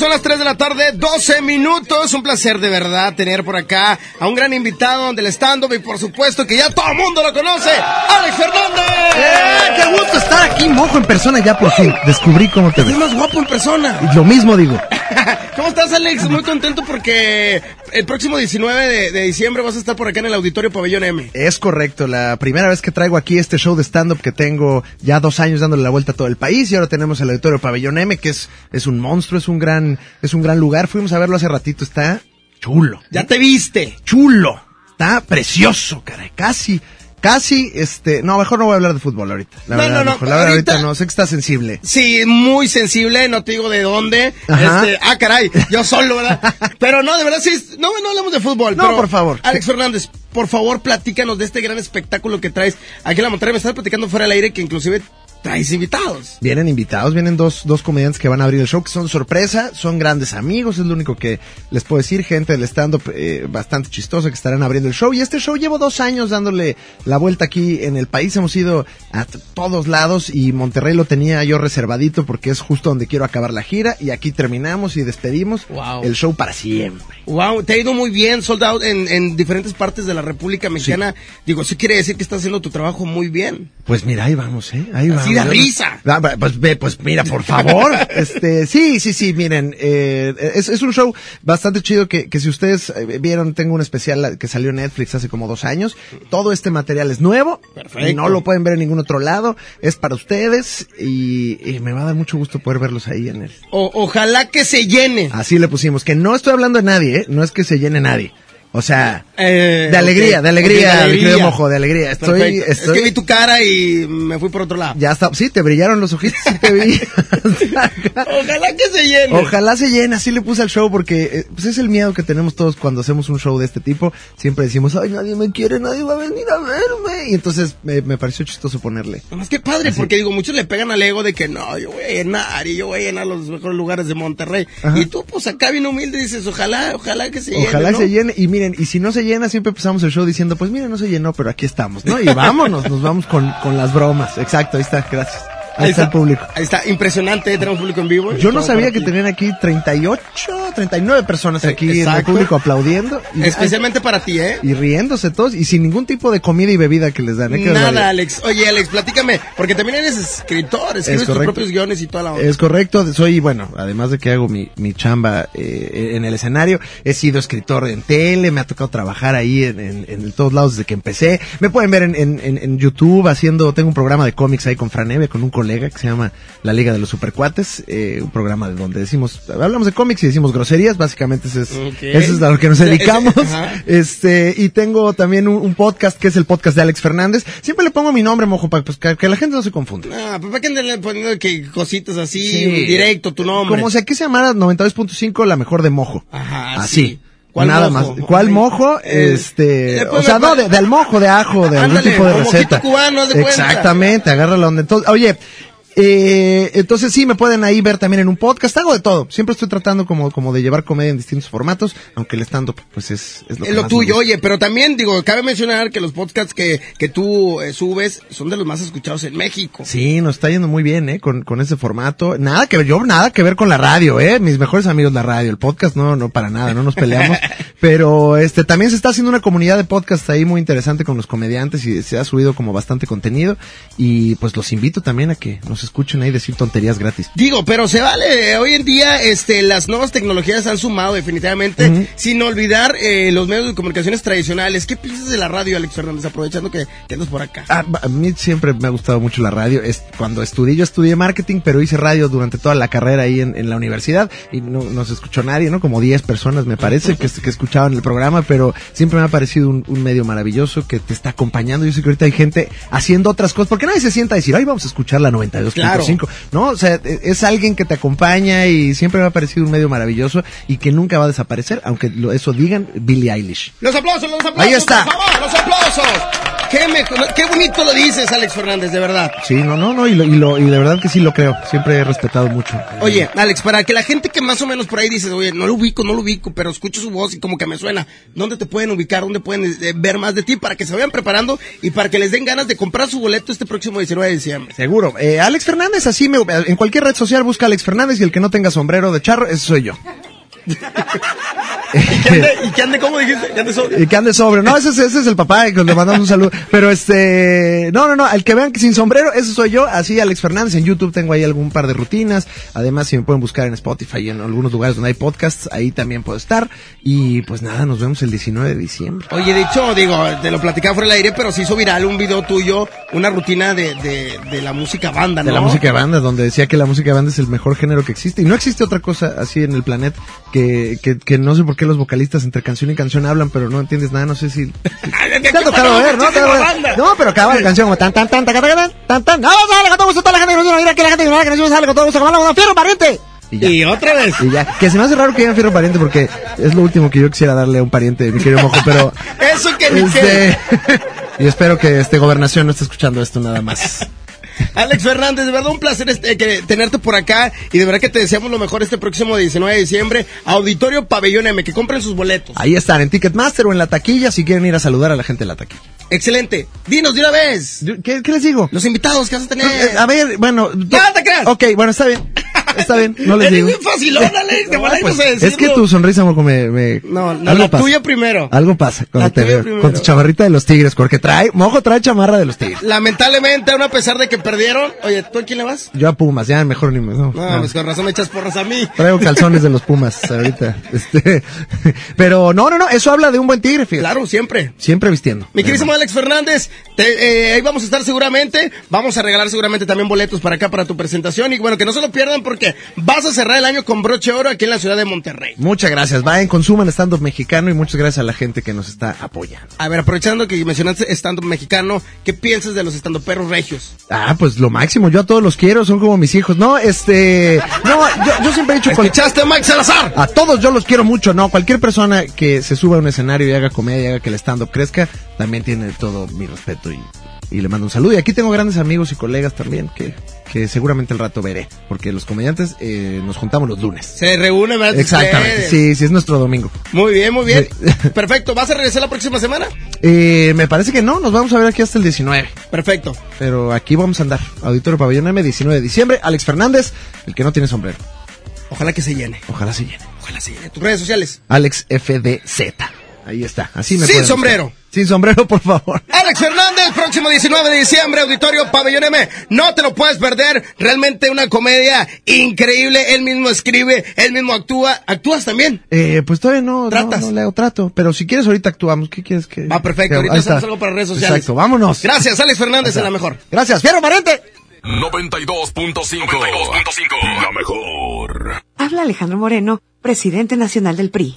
Son las 3 de la tarde, 12 minutos. Un placer de verdad tener por acá a un gran invitado del stand-up y por supuesto que ya todo el mundo lo conoce, Alex Fernández. ¡Eh! ¡Qué gusto estar aquí, mojo, en persona! Ya por fin descubrí cómo te Es ves. más guapo en persona. Lo mismo digo. [laughs] ¿Cómo estás, Alex? Muy contento porque el próximo 19 de, de diciembre vas a estar por acá en el Auditorio Pabellón M. Es correcto, la primera vez que traigo aquí este show de stand-up que tengo ya dos años dándole la vuelta a todo el país y ahora tenemos el Auditorio Pabellón M, que es, es un monstruo, es un gran, es un gran lugar. Fuimos a verlo hace ratito, está chulo. Ya te viste. Chulo. Está precioso, caray. Casi, casi, este, no, mejor no voy a hablar de fútbol ahorita. La No, verdad, no, no, mejor, la verdad, ahorita, ahorita- no, sé que está sensible. Sí, muy sensible, no te digo de dónde. Ajá. Este, ah, caray, yo solo, ¿verdad? [laughs] Pero no, de verdad sí, no, no hablamos de fútbol. No, pero, por favor. Alex Fernández, por favor, platícanos de este gran espectáculo que traes aquí en la montaña. Me estás platicando fuera del aire que inclusive traes invitados. Vienen invitados, vienen dos, dos comediantes que van a abrir el show, que son sorpresa, son grandes amigos, es lo único que les puedo decir, gente del stand-up eh, bastante chistosa que estarán abriendo el show. Y este show llevo dos años dándole la vuelta aquí en el país, hemos ido a todos lados y Monterrey lo tenía yo reservadito porque es justo donde quiero acabar la gira y aquí terminamos y despedimos Wow. el show para siempre. Wow, te ha ido muy bien, sold out en, en diferentes partes de la República Mexicana. Digo, eso quiere decir que estás haciendo tu trabajo muy bien. Pues mira, ahí vamos, ¿eh? Ahí Así vamos. Da risa. Ah, Pues, pues mira, por favor. [laughs] este, sí, sí, sí, miren, eh, es, es un show bastante chido que, que si ustedes eh, vieron, tengo un especial que salió en Netflix hace como dos años. Todo este material es nuevo. Perfecto. No lo pueden ver en ningún otro lado. Es para ustedes y, y me va a dar mucho gusto poder verlos ahí en el... O- ojalá que se llene. Así le pusimos, que no estoy hablando de nadie, ¿eh? No es que se llene nadie. O sea, Eh, de alegría, de alegría, de alegría. mojo, de alegría. Estoy, estoy... Es que vi tu cara y me fui por otro lado. Ya está, sí, te brillaron los ojitos, sí te vi. [laughs] Ojalá que se llene. Ojalá se llene, así le puse al show porque eh, pues es el miedo que tenemos todos cuando hacemos un show de este tipo. Siempre decimos, ay, nadie me quiere, nadie va a venir a verme. Y entonces me, me pareció chistoso ponerle. Más que padre, porque digo, muchos le pegan al ego de que no, yo voy a llenar y yo voy a llenar los mejores lugares de Monterrey. Ajá. Y tú, pues acá bien humilde dices, ojalá, ojalá que se llene. Ojalá ¿no? se llene. Y miren, y si no se llena, siempre empezamos el show diciendo, pues miren, no se llenó, pero aquí estamos, ¿no? Y vámonos, nos vamos con, con las bromas. Exacto, ahí está, gracias. Ahí, está, el público. Ahí está, impresionante, tenemos público en vivo. Yo no sabía que tenían aquí 38, 39 personas aquí en el Exacto. público aplaudiendo. Y, Especialmente para ti, ¿eh? y riéndose todos y sin ningún tipo de comida y bebida que les dan. ¿eh? Nada. Alex. Oye, Alex, platícame, porque también eres escritor, escribes tus correcto. propios guiones y toda la onda. Es correcto, soy, bueno, además de que hago mi, mi chamba eh, en el escenario, he sido escritor en tele, me ha tocado trabajar ahí en, en, en todos lados desde que empecé. Me pueden ver en, en, en- en YouTube haciendo, tengo un programa de cómics ahí con Franeve, con un colega que se llama La Liga de los Supercuates, eh, un programa de donde decimos, hablamos de cómics y decimos groserías, básicamente es, eso es a lo que nos [laughs] dedicamos. Este, y tengo también un, un podcast que es el podcast de Alex Fernández. Siempre le pongo mi nombre, mojo, para pues, que, que la gente no se confunda. Ah, pues para que andarle poniendo que cositas así, Sí. directo, tu nombre. Como si aquí se llamara 92.5 la mejor de mojo. Ajá, Así. sí. ¿Cuál Nada mojo? más. ¿Cuál mojo? eh, este, le o pones- sea, no, de, de al mojo, de ajo, de algún tipo de o receta. cubano, de. Exactamente, agarra la onda. Entonces, oye, eh, entonces sí, me pueden ahí ver también en un podcast. Hago de todo. Siempre estoy tratando como, como de llevar comedia en distintos formatos, aunque el stand-up, pues es, es lo que Es lo más tuyo, oye, pero también, digo, cabe mencionar que los podcasts que, que tú eh, subes son de los más escuchados en México. Sí, nos está yendo muy bien, ¿eh? Con, con ese formato. Nada que ver, yo nada que ver con la radio, ¿eh? Mis mejores amigos la radio. El podcast no, no para nada, no nos peleamos. [laughs] pero este, también se está haciendo una comunidad de podcast ahí muy interesante con los comediantes y se ha subido como bastante contenido. Y pues los invito también a que nos nos escuchen ahí decir tonterías gratis. Digo, pero se vale. Eh, hoy en día este, las nuevas tecnologías han sumado definitivamente, sin olvidar eh, los medios de comunicaciones tradicionales. ¿Qué piensas de la radio, Alex Fernández? Aprovechando que, que andas por acá. Ah, a mí siempre me ha gustado mucho la radio. Es, cuando estudié, yo estudié marketing, pero hice radio durante toda la carrera ahí en, la universidad y no nos escuchó nadie, ¿no? Como 10 personas, me parece, que, que escuchaban el programa, pero siempre me ha parecido un, medio maravilloso que te está acompañando. Yo sé que ahorita hay gente haciendo otras cosas, porque nadie se sienta a decir, ay, vamos a escuchar la 92 0.5. No, o sea, e, es alguien que te acompaña y siempre me ha parecido un medio maravilloso y que nunca va a desaparecer, aunque eso digan Billie Eilish. Los aplausos, los aplausos. Ahí está. Por favor, los aplausos. Qué, me- qué bonito lo dices, Alex Fernández, de verdad. Sí, no, no, no, y, lo, y, lo, y de verdad que sí lo creo. Siempre he respetado mucho. Oye, Alex, para que la gente que más o menos por ahí dice, oye, no lo ubico, no lo ubico, pero escucho su voz y como que me suena, ¿dónde te pueden ubicar? ¿Dónde pueden eh, ver más de ti? Para que se vayan preparando y para que les den ganas de comprar su boleto este próximo 19 de diciembre. Seguro. Eh, Alex Fernández, así me, en cualquier red social busca Alex Fernández y el que no tenga sombrero de charro, ese soy yo. ¿Y qué ande, y qué ande cómo dijiste? ¿Qué ande sobre? Y que ande sobre. No, ese, es- ese es el papá, y que le mandamos un saludo. Pero este, no, no, no, al que vean que sin sombrero, ese soy yo, así Alex Fernández. En YouTube tengo ahí algún par de rutinas. Además, si me pueden buscar en Spotify y en algunos lugares donde hay podcasts, ahí también puedo estar. Y pues nada, nos vemos el 19 de diciembre. Oye, de hecho, digo, te lo platicaba fuera del aire, pero se hizo viral un video tuyo, una rutina de, de, de la música banda, ¿no? De la música banda, donde decía que la música banda es el mejor género que existe. Y no existe otra cosa así en el planeta que, que, que no sé por qué los vocalistas entre canción y canción hablan, pero no entiendes nada, no sé si... [laughs] Te ha tocado ver, ¿no? No, pero acaba la canción como tan, tan, tan, tan, tan, tan, tan. No, sale con todo gusto toda la gente que nos viene a oír aquí, la gente que nos que sale con todo gusto, como la fierro pariente. Y, ya. Y otra vez. Y ya. Que se me hace raro que digan fierro pariente porque es lo último que yo quisiera darle a un pariente mi querido mojo, pero... [laughs] Eso que ni Este, [laughs] y espero que este gobernación no esté escuchando esto nada más. Alex Fernández, de verdad un placer este, que, tenerte por acá y de verdad que te deseamos lo mejor este próximo 19 de diciembre. Auditorio Pabellón M, que compren sus boletos. Ahí están, en Ticketmaster o en la taquilla si quieren ir a saludar a la gente en la taquilla. Excelente. Dinos de una vez. ¿Qué, qué les digo? Los invitados que vas a tener. Eh, a ver, bueno. ¡Ya te creas! Ok, bueno, está bien. Está bien, no les [laughs] digo. muy facilón, Alex. De No, volada [laughs] pues, no sé es que tu sonrisa moco, me, me... No, no, algo la pasa. tuya primero. Algo pasa cuando La te veo. primero. Con tu chamarrita de los tigres, porque trae, mojo trae chamarra de los tigres. Lamentablemente, aún a pesar de que perdieron. Oye, ¿tú a quién le vas? Yo a Pumas, ya mejor ni me... No, No, pues con razón me echas porras a mí. Traigo [laughs] calzones de los Pumas ahorita. Este, pero no, no, no, eso habla de un buen tigre, fíjate. Claro, siempre. Siempre vistiendo. Mi querísimo Alex Fernández, te- eh, ahí vamos a estar seguramente. Vamos a regalar seguramente también boletos para acá, para tu presentación. Y bueno, que no se lo pierdan porque vas a cerrar el año con broche de oro aquí en la ciudad de Monterrey. Muchas gracias. Vayan, consuman stand-up mexicano y muchas gracias a la gente que nos está apoyando. A ver, aprovechando que mencionaste stand-up mexicano, ¿qué piensas de los stand perros regios? Ah, pues lo máximo. Yo a todos los quiero, son como mis hijos. No, este. No, yo, yo siempre he dicho. ¿Escuchaste a Mike Salazar? A todos yo los quiero mucho, no. Cualquier persona que se suba a un escenario y haga comedia y haga que el stand-up crezca, también tiene todo mi respeto y, y le mando un saludo. Y aquí tengo grandes amigos y colegas también que, que seguramente el rato veré, porque los comediantes eh, nos juntamos los lunes. Se reúnen, ¿verdad? Exactamente, Ustedes. sí, sí, es nuestro domingo. Muy bien, muy bien. [laughs] Perfecto, ¿vas a regresar la próxima semana? Eh, me parece que no, nos vamos a ver aquí hasta el 19. Perfecto. Pero aquí vamos a andar. Auditorio Pabellón M, 19 de diciembre. Alex Fernández, el que no tiene sombrero. Ojalá que se llene. Ojalá se llene. Ojalá se llene. Tus redes sociales. Alex FDZ. Ahí está. Así me Sin sombrero. buscar. Sin sombrero, por favor. Alex Fernández, próximo 19 de diciembre, Auditorio Pabellón M. No te lo puedes perder. Realmente una comedia increíble. Él mismo escribe, él mismo actúa. ¿Actúas también? Eh, pues todavía no, no, ¿Tratas? no leo trato. Pero si quieres, ahorita actuamos. ¿Qué quieres que.? Va, perfecto. que- Ahorita ahí hacemos está. algo para redes sociales. Exacto, vámonos. Gracias, Alex Fernández, en la mejor. Gracias, Fiero Marente. 92.5. La mejor. Habla Alejandro Moreno, presidente nacional del PRI.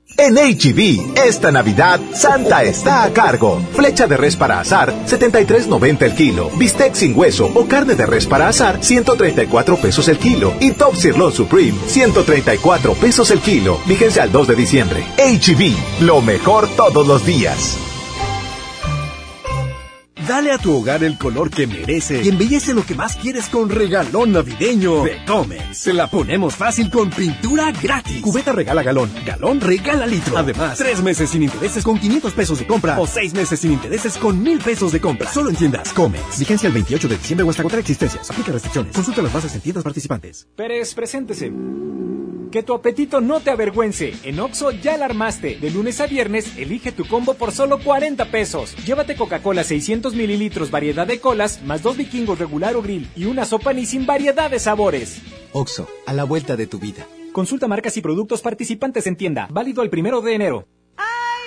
En HB, esta Navidad, Santa está a cargo. Flecha de res para asar, 73.90 el kilo. Bistec sin hueso o carne de res para asar, 134 pesos el kilo. Y Top Sirloin Supreme, 134 pesos el kilo. Vigencia al 2 de diciembre. HB, lo mejor todos los días. Dale a tu hogar el color que merece y embellece lo que más quieres con regalón navideño de Comex. Se la ponemos fácil con pintura gratis. Cubeta regala galón, galón regala litro. Además, tres meses sin intereses con 500 pesos de compra o seis meses sin intereses con mil pesos de compra. Solo en tiendas Comex. Vigencia el 28 de diciembre o hasta contra existencias. Aplica restricciones. Consulta las bases en tiendas participantes. Pérez, preséntese. Que tu apetito no te avergüence. En Oxo ya la armaste. De lunes a viernes, elige tu combo por solo 40 pesos. Llévate Coca-Cola 600 mililitros, variedad de colas, más dos vikingos regular o grill y una sopa ni sin variedad de sabores. Oxo, a la vuelta de tu vida. Consulta marcas y productos participantes en tienda. Válido el primero de enero.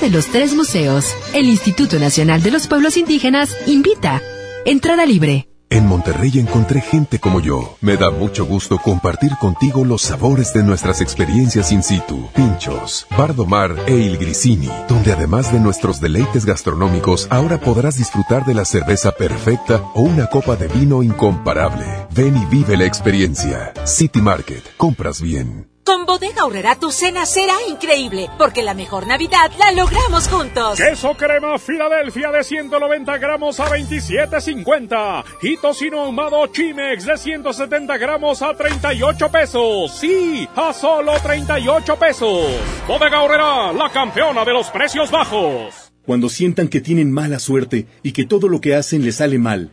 de los tres museos. El Instituto Nacional de los Pueblos Indígenas invita. Entrada libre. En Monterrey encontré gente como yo. Me da mucho gusto compartir contigo los sabores de nuestras experiencias in situ. Pinchos, Bardomar e Il Grisini, donde además de nuestros deleites gastronómicos, ahora podrás disfrutar de la cerveza perfecta o una copa de vino incomparable. Ven y vive la experiencia. City Market, compras bien. Con Bodega Aurrera tu cena será increíble, porque la mejor Navidad la logramos juntos. Queso crema Filadelfia de 190 gramos a 27.50 y tocino ahumado Chimex de 170 gramos a 38 pesos. Sí, a solo 38 pesos. Bodega Aurrera, la campeona de los precios bajos. Cuando sientan que tienen mala suerte y que todo lo que hacen les sale mal,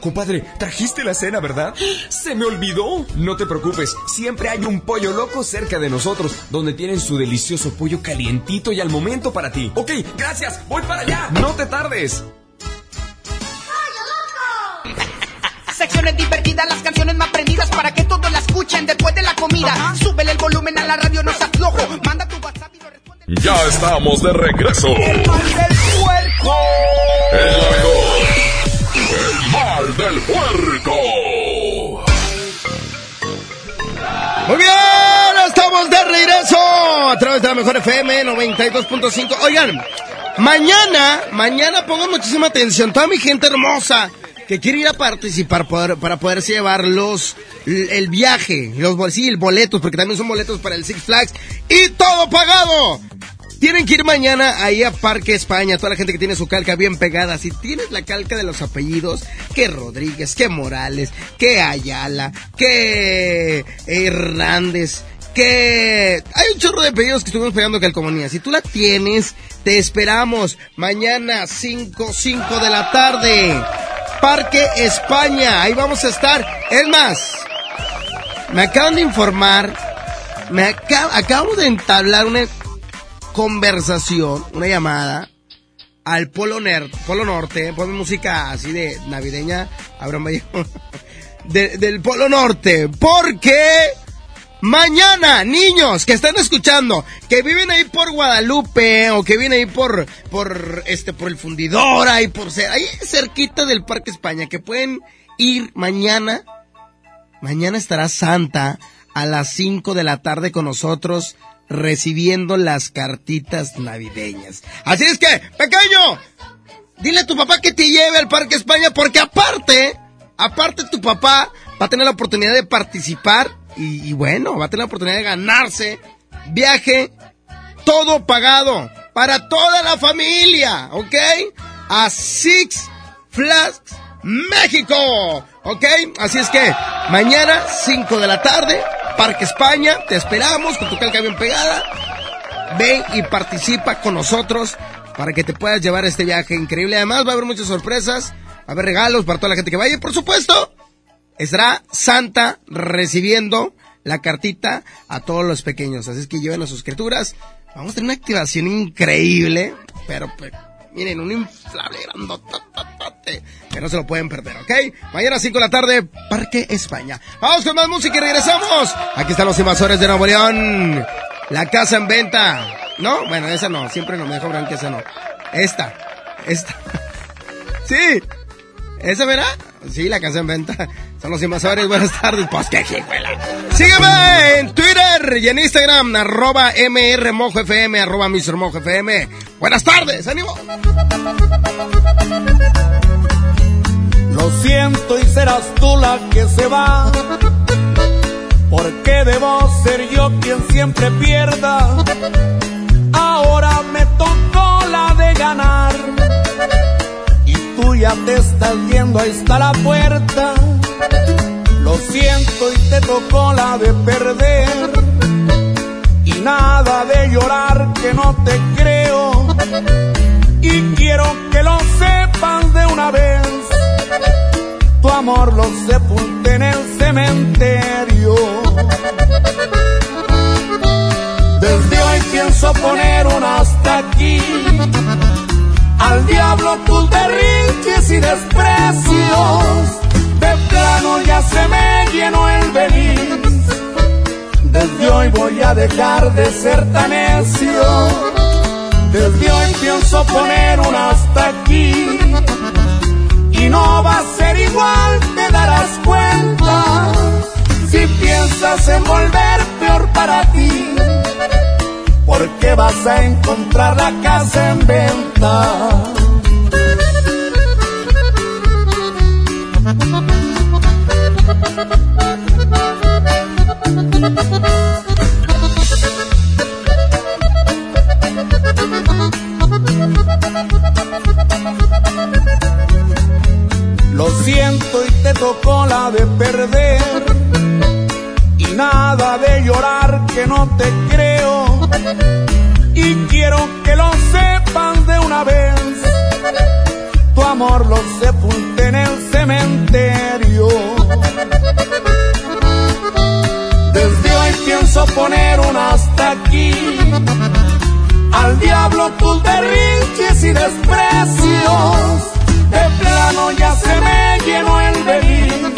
Compadre, trajiste la cena, ¿verdad? Se me olvidó. No te preocupes, siempre hay un pollo loco cerca de nosotros, donde tienen su delicioso pollo calientito y al momento para ti. Ok, gracias, voy para allá. No te tardes. [laughs] Secciones divertidas, las canciones más prendidas para que todos la escuchen después de la comida. Súbele el volumen a la radio, no seas flojo. Manda tu WhatsApp y lo responde. Ya estamos de regreso. El mal del puerco. El del puerco. Muy bien, estamos de regreso a través de la mejor FM 92.5. Oigan, mañana, mañana pongan muchísima atención, toda mi gente hermosa que quiere ir a participar para, para poderse llevar los, el viaje, los sí, boletos, porque también son boletos para el Six Flags y todo pagado. Tienen que ir mañana ahí a Parque España, toda la gente que tiene su calca bien pegada. Si tienes la calca de los apellidos, que Rodríguez, que Morales, que Ayala, que Hernández, que hay un chorro de apellidos que estuvimos pegando calcomanía. Si tú la tienes, te esperamos mañana 5, 5 de la tarde. Parque España, ahí vamos a estar. Es más, me acaban de informar, me aca- acabo de entablar una conversación, una llamada al Polo, Ner- Polo Norte, ponme música así de navideña, Abraham Vallejo, [laughs] de- del Polo Norte, porque mañana, niños que están escuchando, que viven ahí por Guadalupe, o que viven ahí por, por, este, por el fundidor, ahí por ser, ahí cerquita del Parque España, que pueden ir mañana, mañana estará Santa a las 5 de la tarde con nosotros, recibiendo las cartitas navideñas. Así es que, pequeño, dile a tu papá que te lleve al Parque España, porque aparte, aparte tu papá va a tener la oportunidad de participar y, bueno, va a tener la oportunidad de ganarse viaje todo pagado para toda la familia, ¿ok? A Six Flags México, ¿ok? Así es que mañana 5 de la tarde, Parque España, te esperamos con tu calca bien pegada. Ven y participa con nosotros para que te puedas llevar este viaje increíble. Además va a haber muchas sorpresas, va a haber regalos para toda la gente que vaya y por supuesto estará Santa recibiendo la cartita a todos los pequeños. Así es que lleven a sus criaturas. Vamos a tener una activación increíble, pero pues, miren, un inflable grandototote que no se lo pueden perder, ¿ok? Mañana a 5 de la tarde, Parque España. Vamos con más música y regresamos. Aquí están los invasores de Nuevo León. La casa en venta. No, bueno, esa no, siempre no me dejo que esa no. Esta, esta. [laughs] Sí, ¿esa verá? Sí, la casa en venta. Son los invasores. Buenas tardes. Pues qué chicuela. Sígueme en Twitter y en Instagram. Arroba MRMojoFM. Arroba FM. Buenas tardes. Ánimo. Lo siento y serás tú la que se va. Porque debo ser yo quien siempre pierda. Ahora me tocó la de ganar tú ya te estás viendo, ahí está la puerta. Lo siento y te tocó la de perder. Y nada de llorar que no te creo. Y quiero que lo sepas de una vez. Tu amor lo sepulte en el cementerio. Desde hoy pienso poner un hasta aquí al diablo tus berrinches y desprecios. De plano ya se me llenó el venir. Desde hoy voy a dejar de ser tan necio. Desde hoy pienso poner un hasta aquí. Y no va a ser igual, te darás cuenta. Si piensas en volver peor para ti porque vas a encontrar la casa en venta. Y nada de llorar que no te creo y quiero que lo sepan de una vez. Tu amor lo sepulte en el cementerio. Desde hoy pienso poner un hasta aquí. Al diablo tus berrinches y desprecios. De plano ya se me llenó el venir.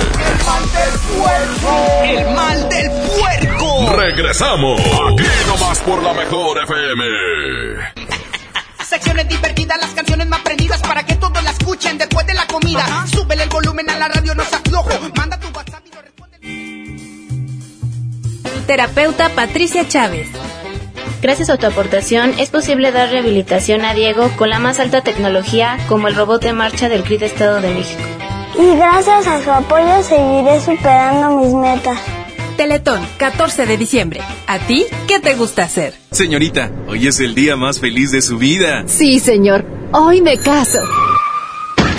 El mal del puerco. El mal del puerco. Regresamos. Aquí nomás por la mejor FM. [laughs] Secciones divertidas, las canciones más prendidas para que todos la escuchen después de la comida. Súbele el volumen a la radio, no se aflojo. Manda tu WhatsApp y lo responde. Terapeuta Patricia Chávez. Gracias a tu aportación es posible dar rehabilitación a Diego con la más alta tecnología como el robot de marcha del CRID Estado de México. Y gracias a su apoyo seguiré superando mis metas. Teletón, 14 de diciembre. ¿A ti qué te gusta hacer? Señorita, hoy es el día más feliz de su vida. Sí, señor. Hoy me caso.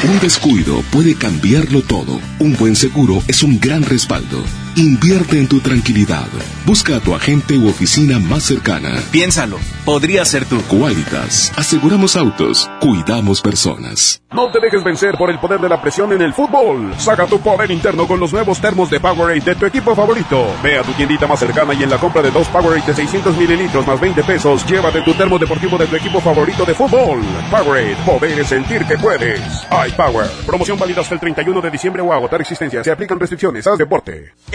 Un descuido puede cambiarlo todo. Un buen seguro es un gran respaldo. Invierte en tu tranquilidad. Busca a tu agente u oficina más cercana. Piénsalo, podría ser tú. Qualitas. Aseguramos autos, cuidamos personas. No te dejes vencer por el poder de la presión en el fútbol. Saca tu poder interno con los nuevos termos de Powerade de tu equipo favorito. Ve a tu tiendita más cercana y en la compra de dos Powerade de 600 mililitros más 20 pesos, llévate tu termo deportivo de tu equipo favorito de fútbol. Powerade, poder es sentir que puedes. iPower. Promoción válida hasta el 31 de diciembre o agotar existencia. Se aplican restricciones. Haz deporte.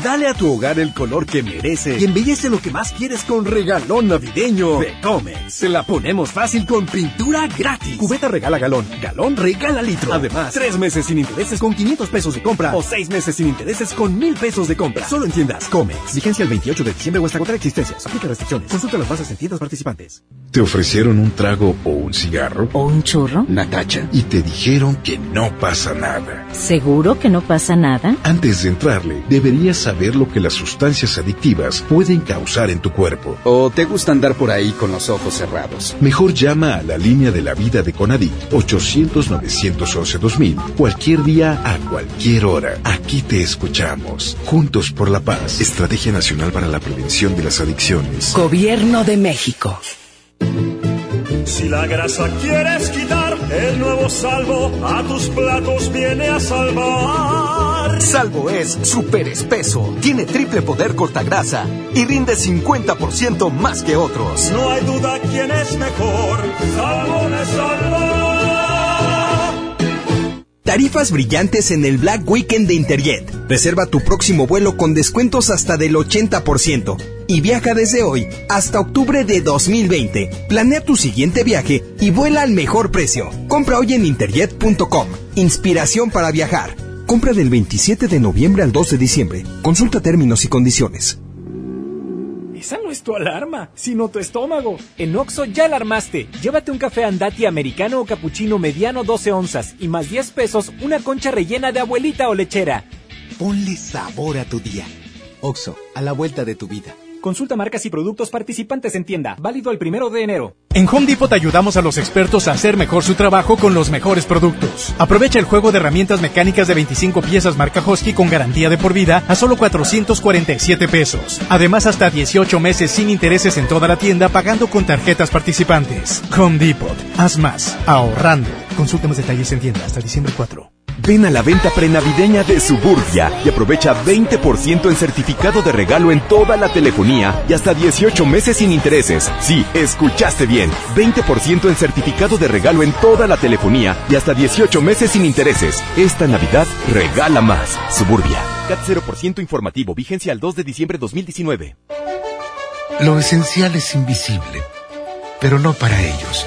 Dale a tu hogar el color que merece y embellece lo que más quieres con regalón navideño de Comex. Se la ponemos fácil con pintura gratis. Cubeta regala galón, galón regala litro. Además, tres meses sin intereses con 500 pesos de compra o seis meses sin intereses con mil pesos de compra. Solo en tiendas Comex. Vigencia el 28 de diciembre o hasta contra existencias. Aplica restricciones. Consulta las bases en tiendas participantes. ¿Te ofrecieron un trago o un cigarro? ¿O un churro? Natacha. Y te dijeron que no pasa nada. ¿Seguro que no pasa nada? Antes de entrarle, deberías saber lo que las sustancias adictivas pueden causar en tu cuerpo. ¿O te gusta andar por ahí con los ojos cerrados? Mejor llama a la línea de la vida de Conadic 800-911-2000 cualquier día a cualquier hora. Aquí te escuchamos. Juntos por la paz. Estrategia Nacional para la Prevención de las Adicciones. Gobierno de México. Si la grasa quieres quitar, el nuevo salvo a tus platos viene a salvar. Salvo es súper espeso, tiene triple poder cortagrasa y rinde 50% más que otros. No hay duda quién es mejor, salvo me salva. Tarifas brillantes en el Black Weekend de Interjet. Reserva tu próximo vuelo con descuentos hasta del 80% y viaja desde hoy hasta octubre de 2020. Planea tu siguiente viaje y vuela al mejor precio. Compra hoy en interjet.com. Inspiración para viajar. Compra del 27 de noviembre al 2 de diciembre. Consulta términos y condiciones. Esa no es tu alarma, sino tu estómago. En Oxo ya la armaste. Llévate un café andati americano o cappuccino mediano 12 onzas y más 10 pesos una concha rellena de abuelita o lechera. Ponle sabor a tu día. Oxo, a la vuelta de tu vida. Consulta marcas y productos participantes en tienda. Válido el primero de enero. En Home Depot ayudamos a los expertos a hacer mejor su trabajo con los mejores productos. Aprovecha el juego de herramientas mecánicas de 25 piezas marca Hosky con garantía de por vida a solo 447 pesos. Además, hasta 18 meses sin intereses en toda la tienda pagando con tarjetas participantes. Home Depot. Haz más. Ahorrando. Consulta más detalles en tienda hasta diciembre 4. Ven a la venta prenavideña de Suburbia y aprovecha 20% en certificado de regalo en toda la telefonía y hasta 18 meses sin intereses. Sí, escuchaste bien. 20% en certificado de regalo en toda la telefonía y hasta 18 meses sin intereses. Esta Navidad regala más. Suburbia. CAT 0% informativo. Vigencia al 2 de diciembre 2019. Lo esencial es invisible, pero no para ellos.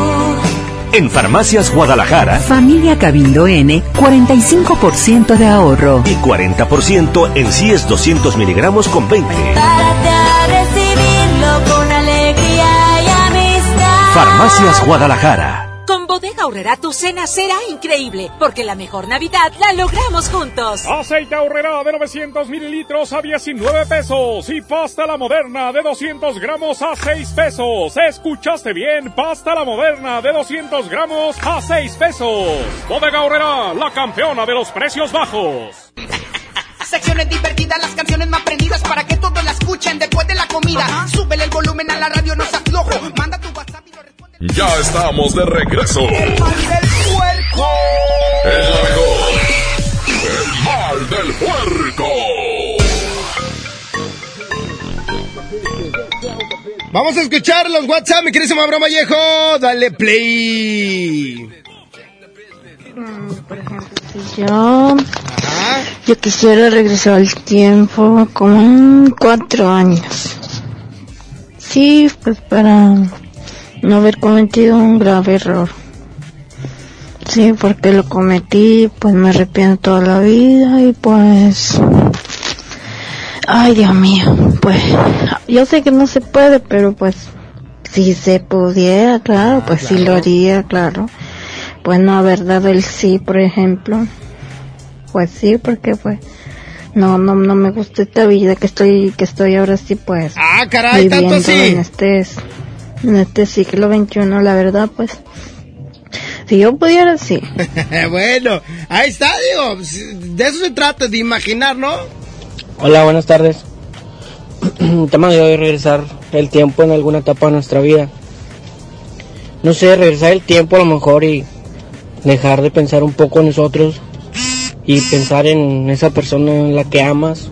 En Farmacias Guadalajara. Familia Cabildo N, 45% de ahorro. Y 40% en CIES 200 miligramos con 20. Párate a recibirlo con alegría y amistad. Farmacias Guadalajara. Con Bodega Aurrera tu cena será increíble, porque la mejor Navidad la logramos juntos. Aceite Aurrera de 900 mililitros a 19 pesos y pasta la moderna de 200 gramos a 6 pesos. ¿Escuchaste bien? Pasta la moderna de 200 gramos a 6 pesos. Bodega Aurrera, la campeona de los precios bajos. [laughs] Secciones divertidas, las canciones más prendidas para que todos la escuchen después de la comida. Súbele el volumen a la radio, no se aflojo. Manda tu WhatsApp y lo. Ya estamos de regreso. El mal del puerco. Es la mejor. El mal del puerco. Vamos a escuchar los WhatsApp, mi querísimo Abraham Vallejo. Dale play. Por ejemplo, si yo, yo quisiera regresar al tiempo como en cuatro años. Sí, pues para no haber cometido un grave error. Sí, porque lo cometí, pues me arrepiento toda la vida y pues... Ay, Dios mío, pues yo sé que no se puede, pero pues si se pudiera, claro, pues sí lo haría, claro pues no haber dado el sí, por ejemplo. Pues sí, porque pues no no no me gusta esta vida que estoy que estoy ahora sí pues Ah, caray, tanto en este en este siglo XXI, la verdad pues si yo pudiera sí. [laughs] bueno, ahí está, digo, de eso se trata, de imaginar, ¿no? Hola, buenas tardes. El [clears throat] tema de hoy es regresar el tiempo en alguna etapa de nuestra vida. No sé, regresar el tiempo a lo mejor y dejar de pensar un poco en nosotros y pensar en esa persona en la que amas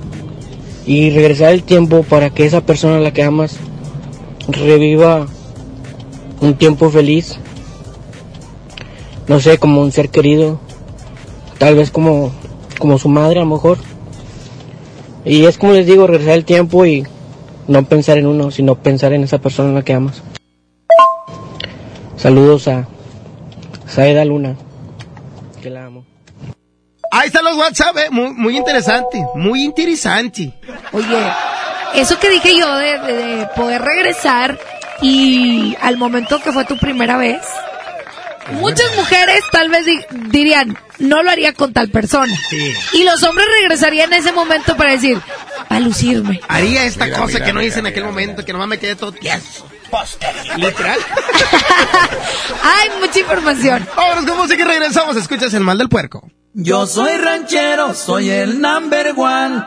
y regresar el tiempo para que esa persona en la que amas reviva un tiempo feliz. No sé, como un ser querido, tal vez como, como su madre a lo mejor. Y es como les digo, regresar el tiempo y no pensar en uno, sino pensar en esa persona en la que amas. Saludos a Saeda Luna, que la amo. Ahí están los WhatsApp, eh, muy, muy interesante, muy interesante. Oye, eso que dije yo de, de- de poder regresar y al momento que fue tu primera vez, muchas mujeres tal vez di- dirían, no lo haría con tal persona. Y los hombres regresarían en ese momento para decir, para lucirme. Haría esta Mira, cosa mira, que no mira, hice en aquel momento, que nomás me quedé todo tieso. Literal. [laughs] Hay mucha información. Vámonos con música y regresamos. Escuchas el mal del puerco. Yo soy ranchero, soy el number one.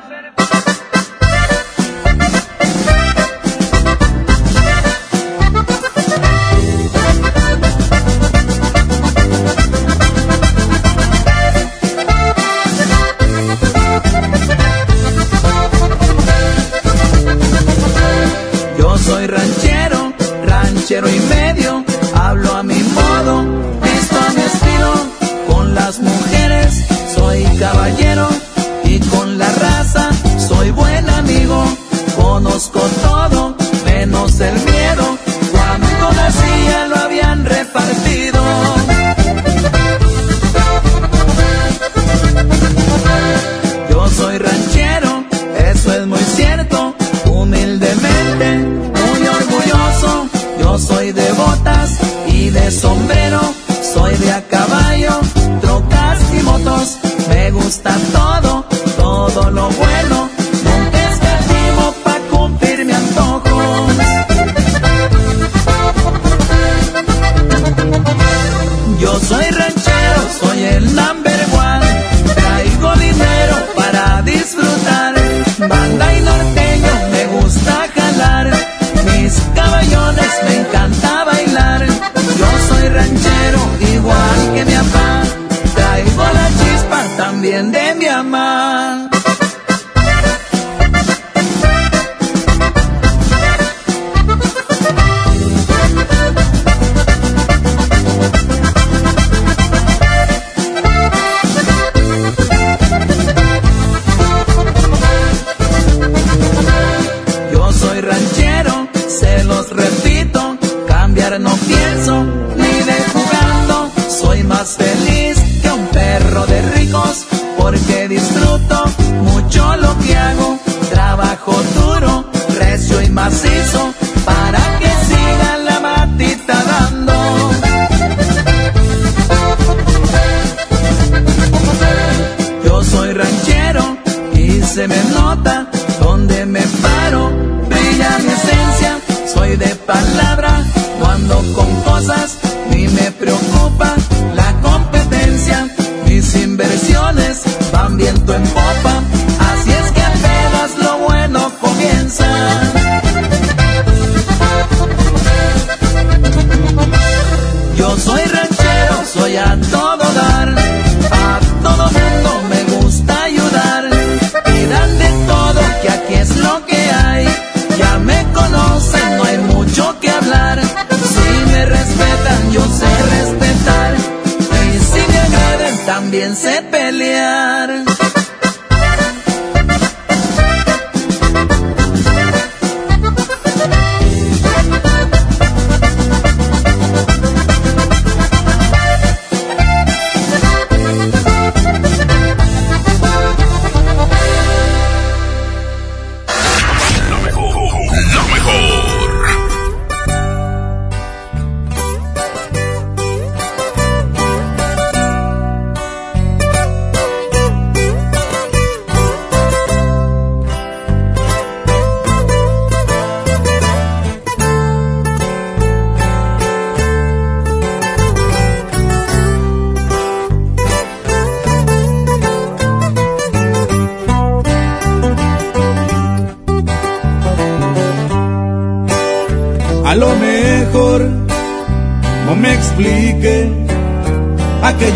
Y medio, hablo a mi modo, visto a mi estilo, con las mujeres soy caballero y con la raza soy buen amigo, conozco todo, menos el miedo, sombrero, soy de a caballo, trocas y motos. Me gusta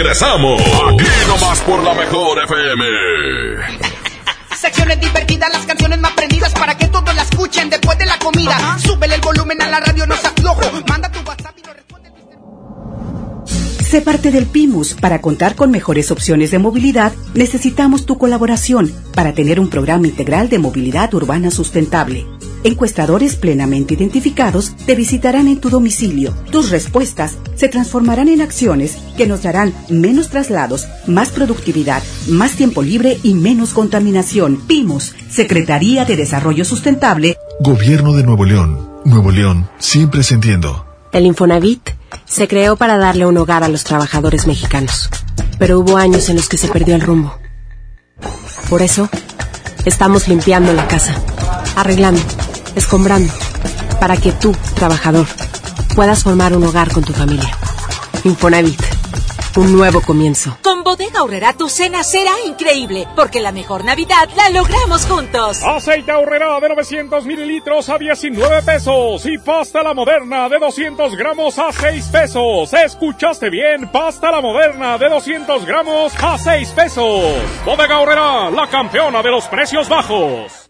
Regresamos. Aquí nomás por la mejor FM. Secciones divertidas, las canciones más prendidas para que todos la escuchen después de la comida. Súbele el volumen a la radio, no se aflojo. Manda tu WhatsApp y lo Sé parte del PIMUS. Para contar con mejores opciones de movilidad, necesitamos tu colaboración para tener un programa integral de movilidad urbana sustentable. Encuestadores plenamente identificados te visitarán en tu domicilio. Tus respuestas se transformarán en acciones que nos darán menos traslados, más productividad, más tiempo libre y menos contaminación. PIMUS, Secretaría de Desarrollo Sustentable. Gobierno de Nuevo León. Nuevo León, siempre sintiendo. El Infonavit se creó para darle un hogar a los trabajadores mexicanos, pero hubo años en los que se perdió el rumbo. Por eso, estamos limpiando la casa, arreglando, escombrando, para que tú, trabajador, puedas formar un hogar con tu familia. Infonavit, un nuevo comienzo. Con Bodega Horrera tu cena será increíble, porque la mejor Navidad la logramos juntos. Aceite Horrera de 900 mililitros a 19 pesos y pasta la moderna de 200 gramos a 6 pesos. ¿Escuchaste bien? Pasta la moderna de 200 gramos a 6 pesos. Bodega Horrera, la campeona de los precios bajos.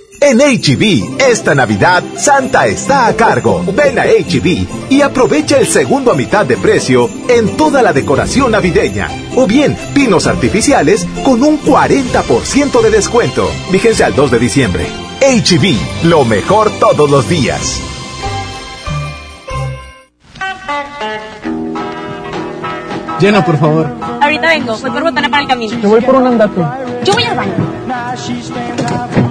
En HB, esta Navidad, Santa está a cargo. Ven a HB y aprovecha el segundo a mitad de precio en toda la decoración navideña. O bien, pinos artificiales con un 40% de descuento. Fíjense al 2 de diciembre. HB, lo mejor todos los días. Llena, por favor. Ahorita vengo, voy por botana para el camino. Yo voy por un andate. Yo voy al baño.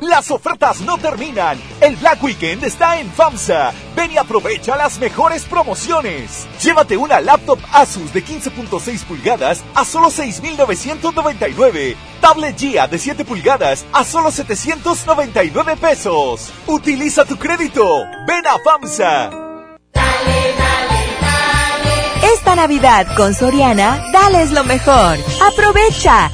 Las ofertas no terminan. El Black Weekend está en FAMSA. Ven y aprovecha las mejores promociones. Llévate una laptop Asus de 15.6 pulgadas a solo 6.999. Tablet Gia de 7 pulgadas a solo 799 pesos. Utiliza tu crédito. Ven a FAMSA. Navidad con Soriana, dales lo mejor. Aprovecha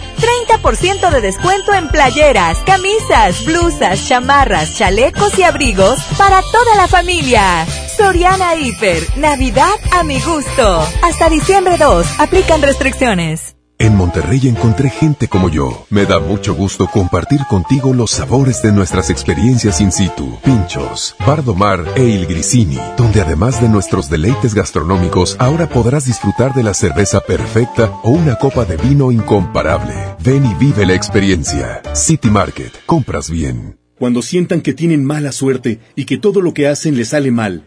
30% de descuento en playeras, camisas, blusas, chamarras, chalecos y abrigos para toda la familia. Soriana Hiper, Navidad a mi gusto. Hasta diciembre 2, aplican restricciones. En Monterrey encontré gente como yo. Me da mucho gusto compartir contigo los sabores de nuestras experiencias in situ. Pinchos, Bardomar e Il Grisini, donde además de nuestros deleites gastronómicos, ahora podrás disfrutar de la cerveza perfecta o una copa de vino incomparable. Ven y vive la experiencia. City Market, compras bien. Cuando sientan que tienen mala suerte y que todo lo que hacen les sale mal,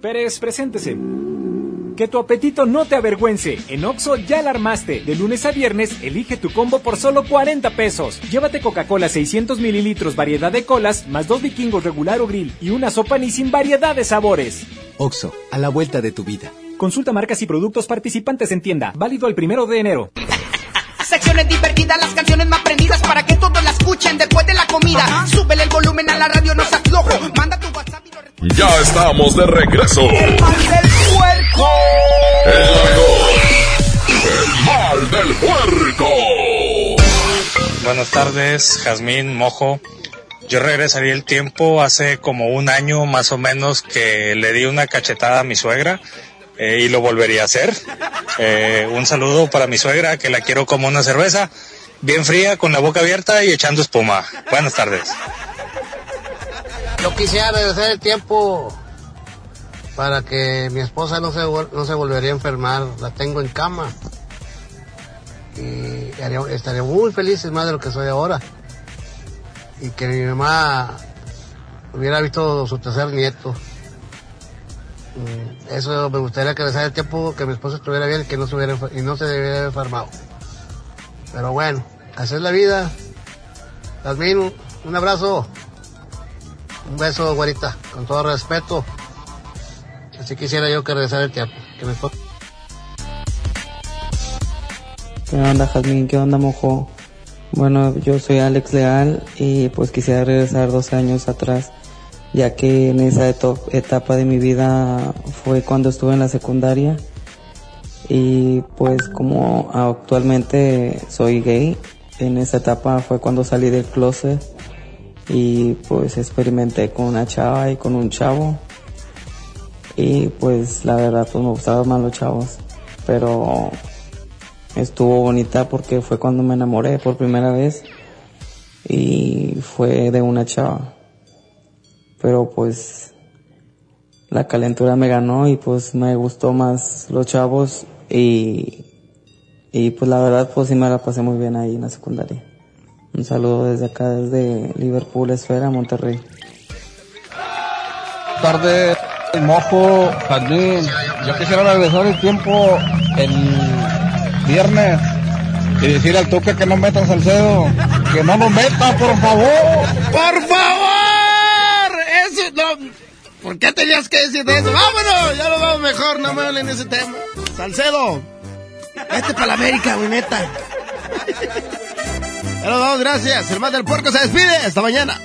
Pérez, preséntese. Que tu apetito no te avergüence. En Oxo ya la armaste. De lunes a viernes, elige tu combo por solo 40 pesos. Llévate Coca-Cola 600 mililitros, variedad de colas, más dos vikingos regular o grill y una sopa ni sin variedad de sabores. Oxo, a la vuelta de tu vida. Consulta marcas y productos participantes en tienda. Válido el primero de enero. Secciones divertidas, las canciones más prendidas para que todos la escuchen después de la comida. Súbele el volumen a la radio, no seas flojo. Manda tu Ya estamos de regreso. El mal del puerco. El mal del puerco. Buenas tardes, Jazmín, Mojo. Yo regresaría el tiempo hace como un año más o menos que le di una cachetada a mi suegra eh, y lo volvería a hacer. Eh, un saludo para mi suegra que la quiero como una cerveza, bien fría, con la boca abierta y echando espuma. Buenas tardes. Yo quisiera regresar el tiempo para que mi esposa no se, no se volvería a enfermar. La tengo en cama. Y estaría muy feliz más de lo que soy ahora. Y que mi mamá hubiera visto su tercer nieto. Mm, Eso me gustaría que el tiempo, que mi esposa estuviera bien y que no se hubiera, y no se haber enfermado. Pero bueno, así es la vida. Un- un abrazo. Un beso, güerita, con todo respeto. Así quisiera yo que regresara el tiempo. Que esposa- ¿Qué onda, Jazmín? ¿Qué onda, mojo? Bueno, yo soy Alex Leal y pues quisiera regresar dos años atrás, ya que en esa etapa de mi vida fue cuando estuve en la secundaria y pues como actualmente soy gay, en esa etapa fue cuando salí del closet y pues experimenté con una chava y con un chavo y pues la verdad pues me gustaban más los chavos, pero estuvo bonita porque fue cuando me enamoré por primera vez y fue de una chava. Pero pues la calentura me ganó y pues me gustó más los chavos y, y pues la verdad pues sí me la pasé muy bien ahí en la secundaria. Un saludo desde acá, desde Liverpool, Esfera, Monterrey. tarde, el mojo, Jazmín. Yo quisiera regresar el tiempo el viernes y decir al toque que no meta Salcedo, que no lo meta, por favor. ¡Por favor! Eso no. ¿Por qué tenías que decir de eso? ¡Vámonos! Ya lo vamos mejor, no me hablen de ese tema. Salcedo, vete para la América, güey, neta. Gracias. El más del puerco se despide. Hasta mañana.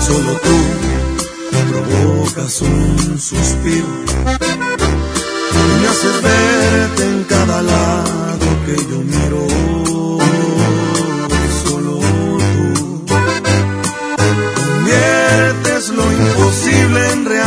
Solo tú provocas un suspiro y me haces verte en cada lado que yo miro.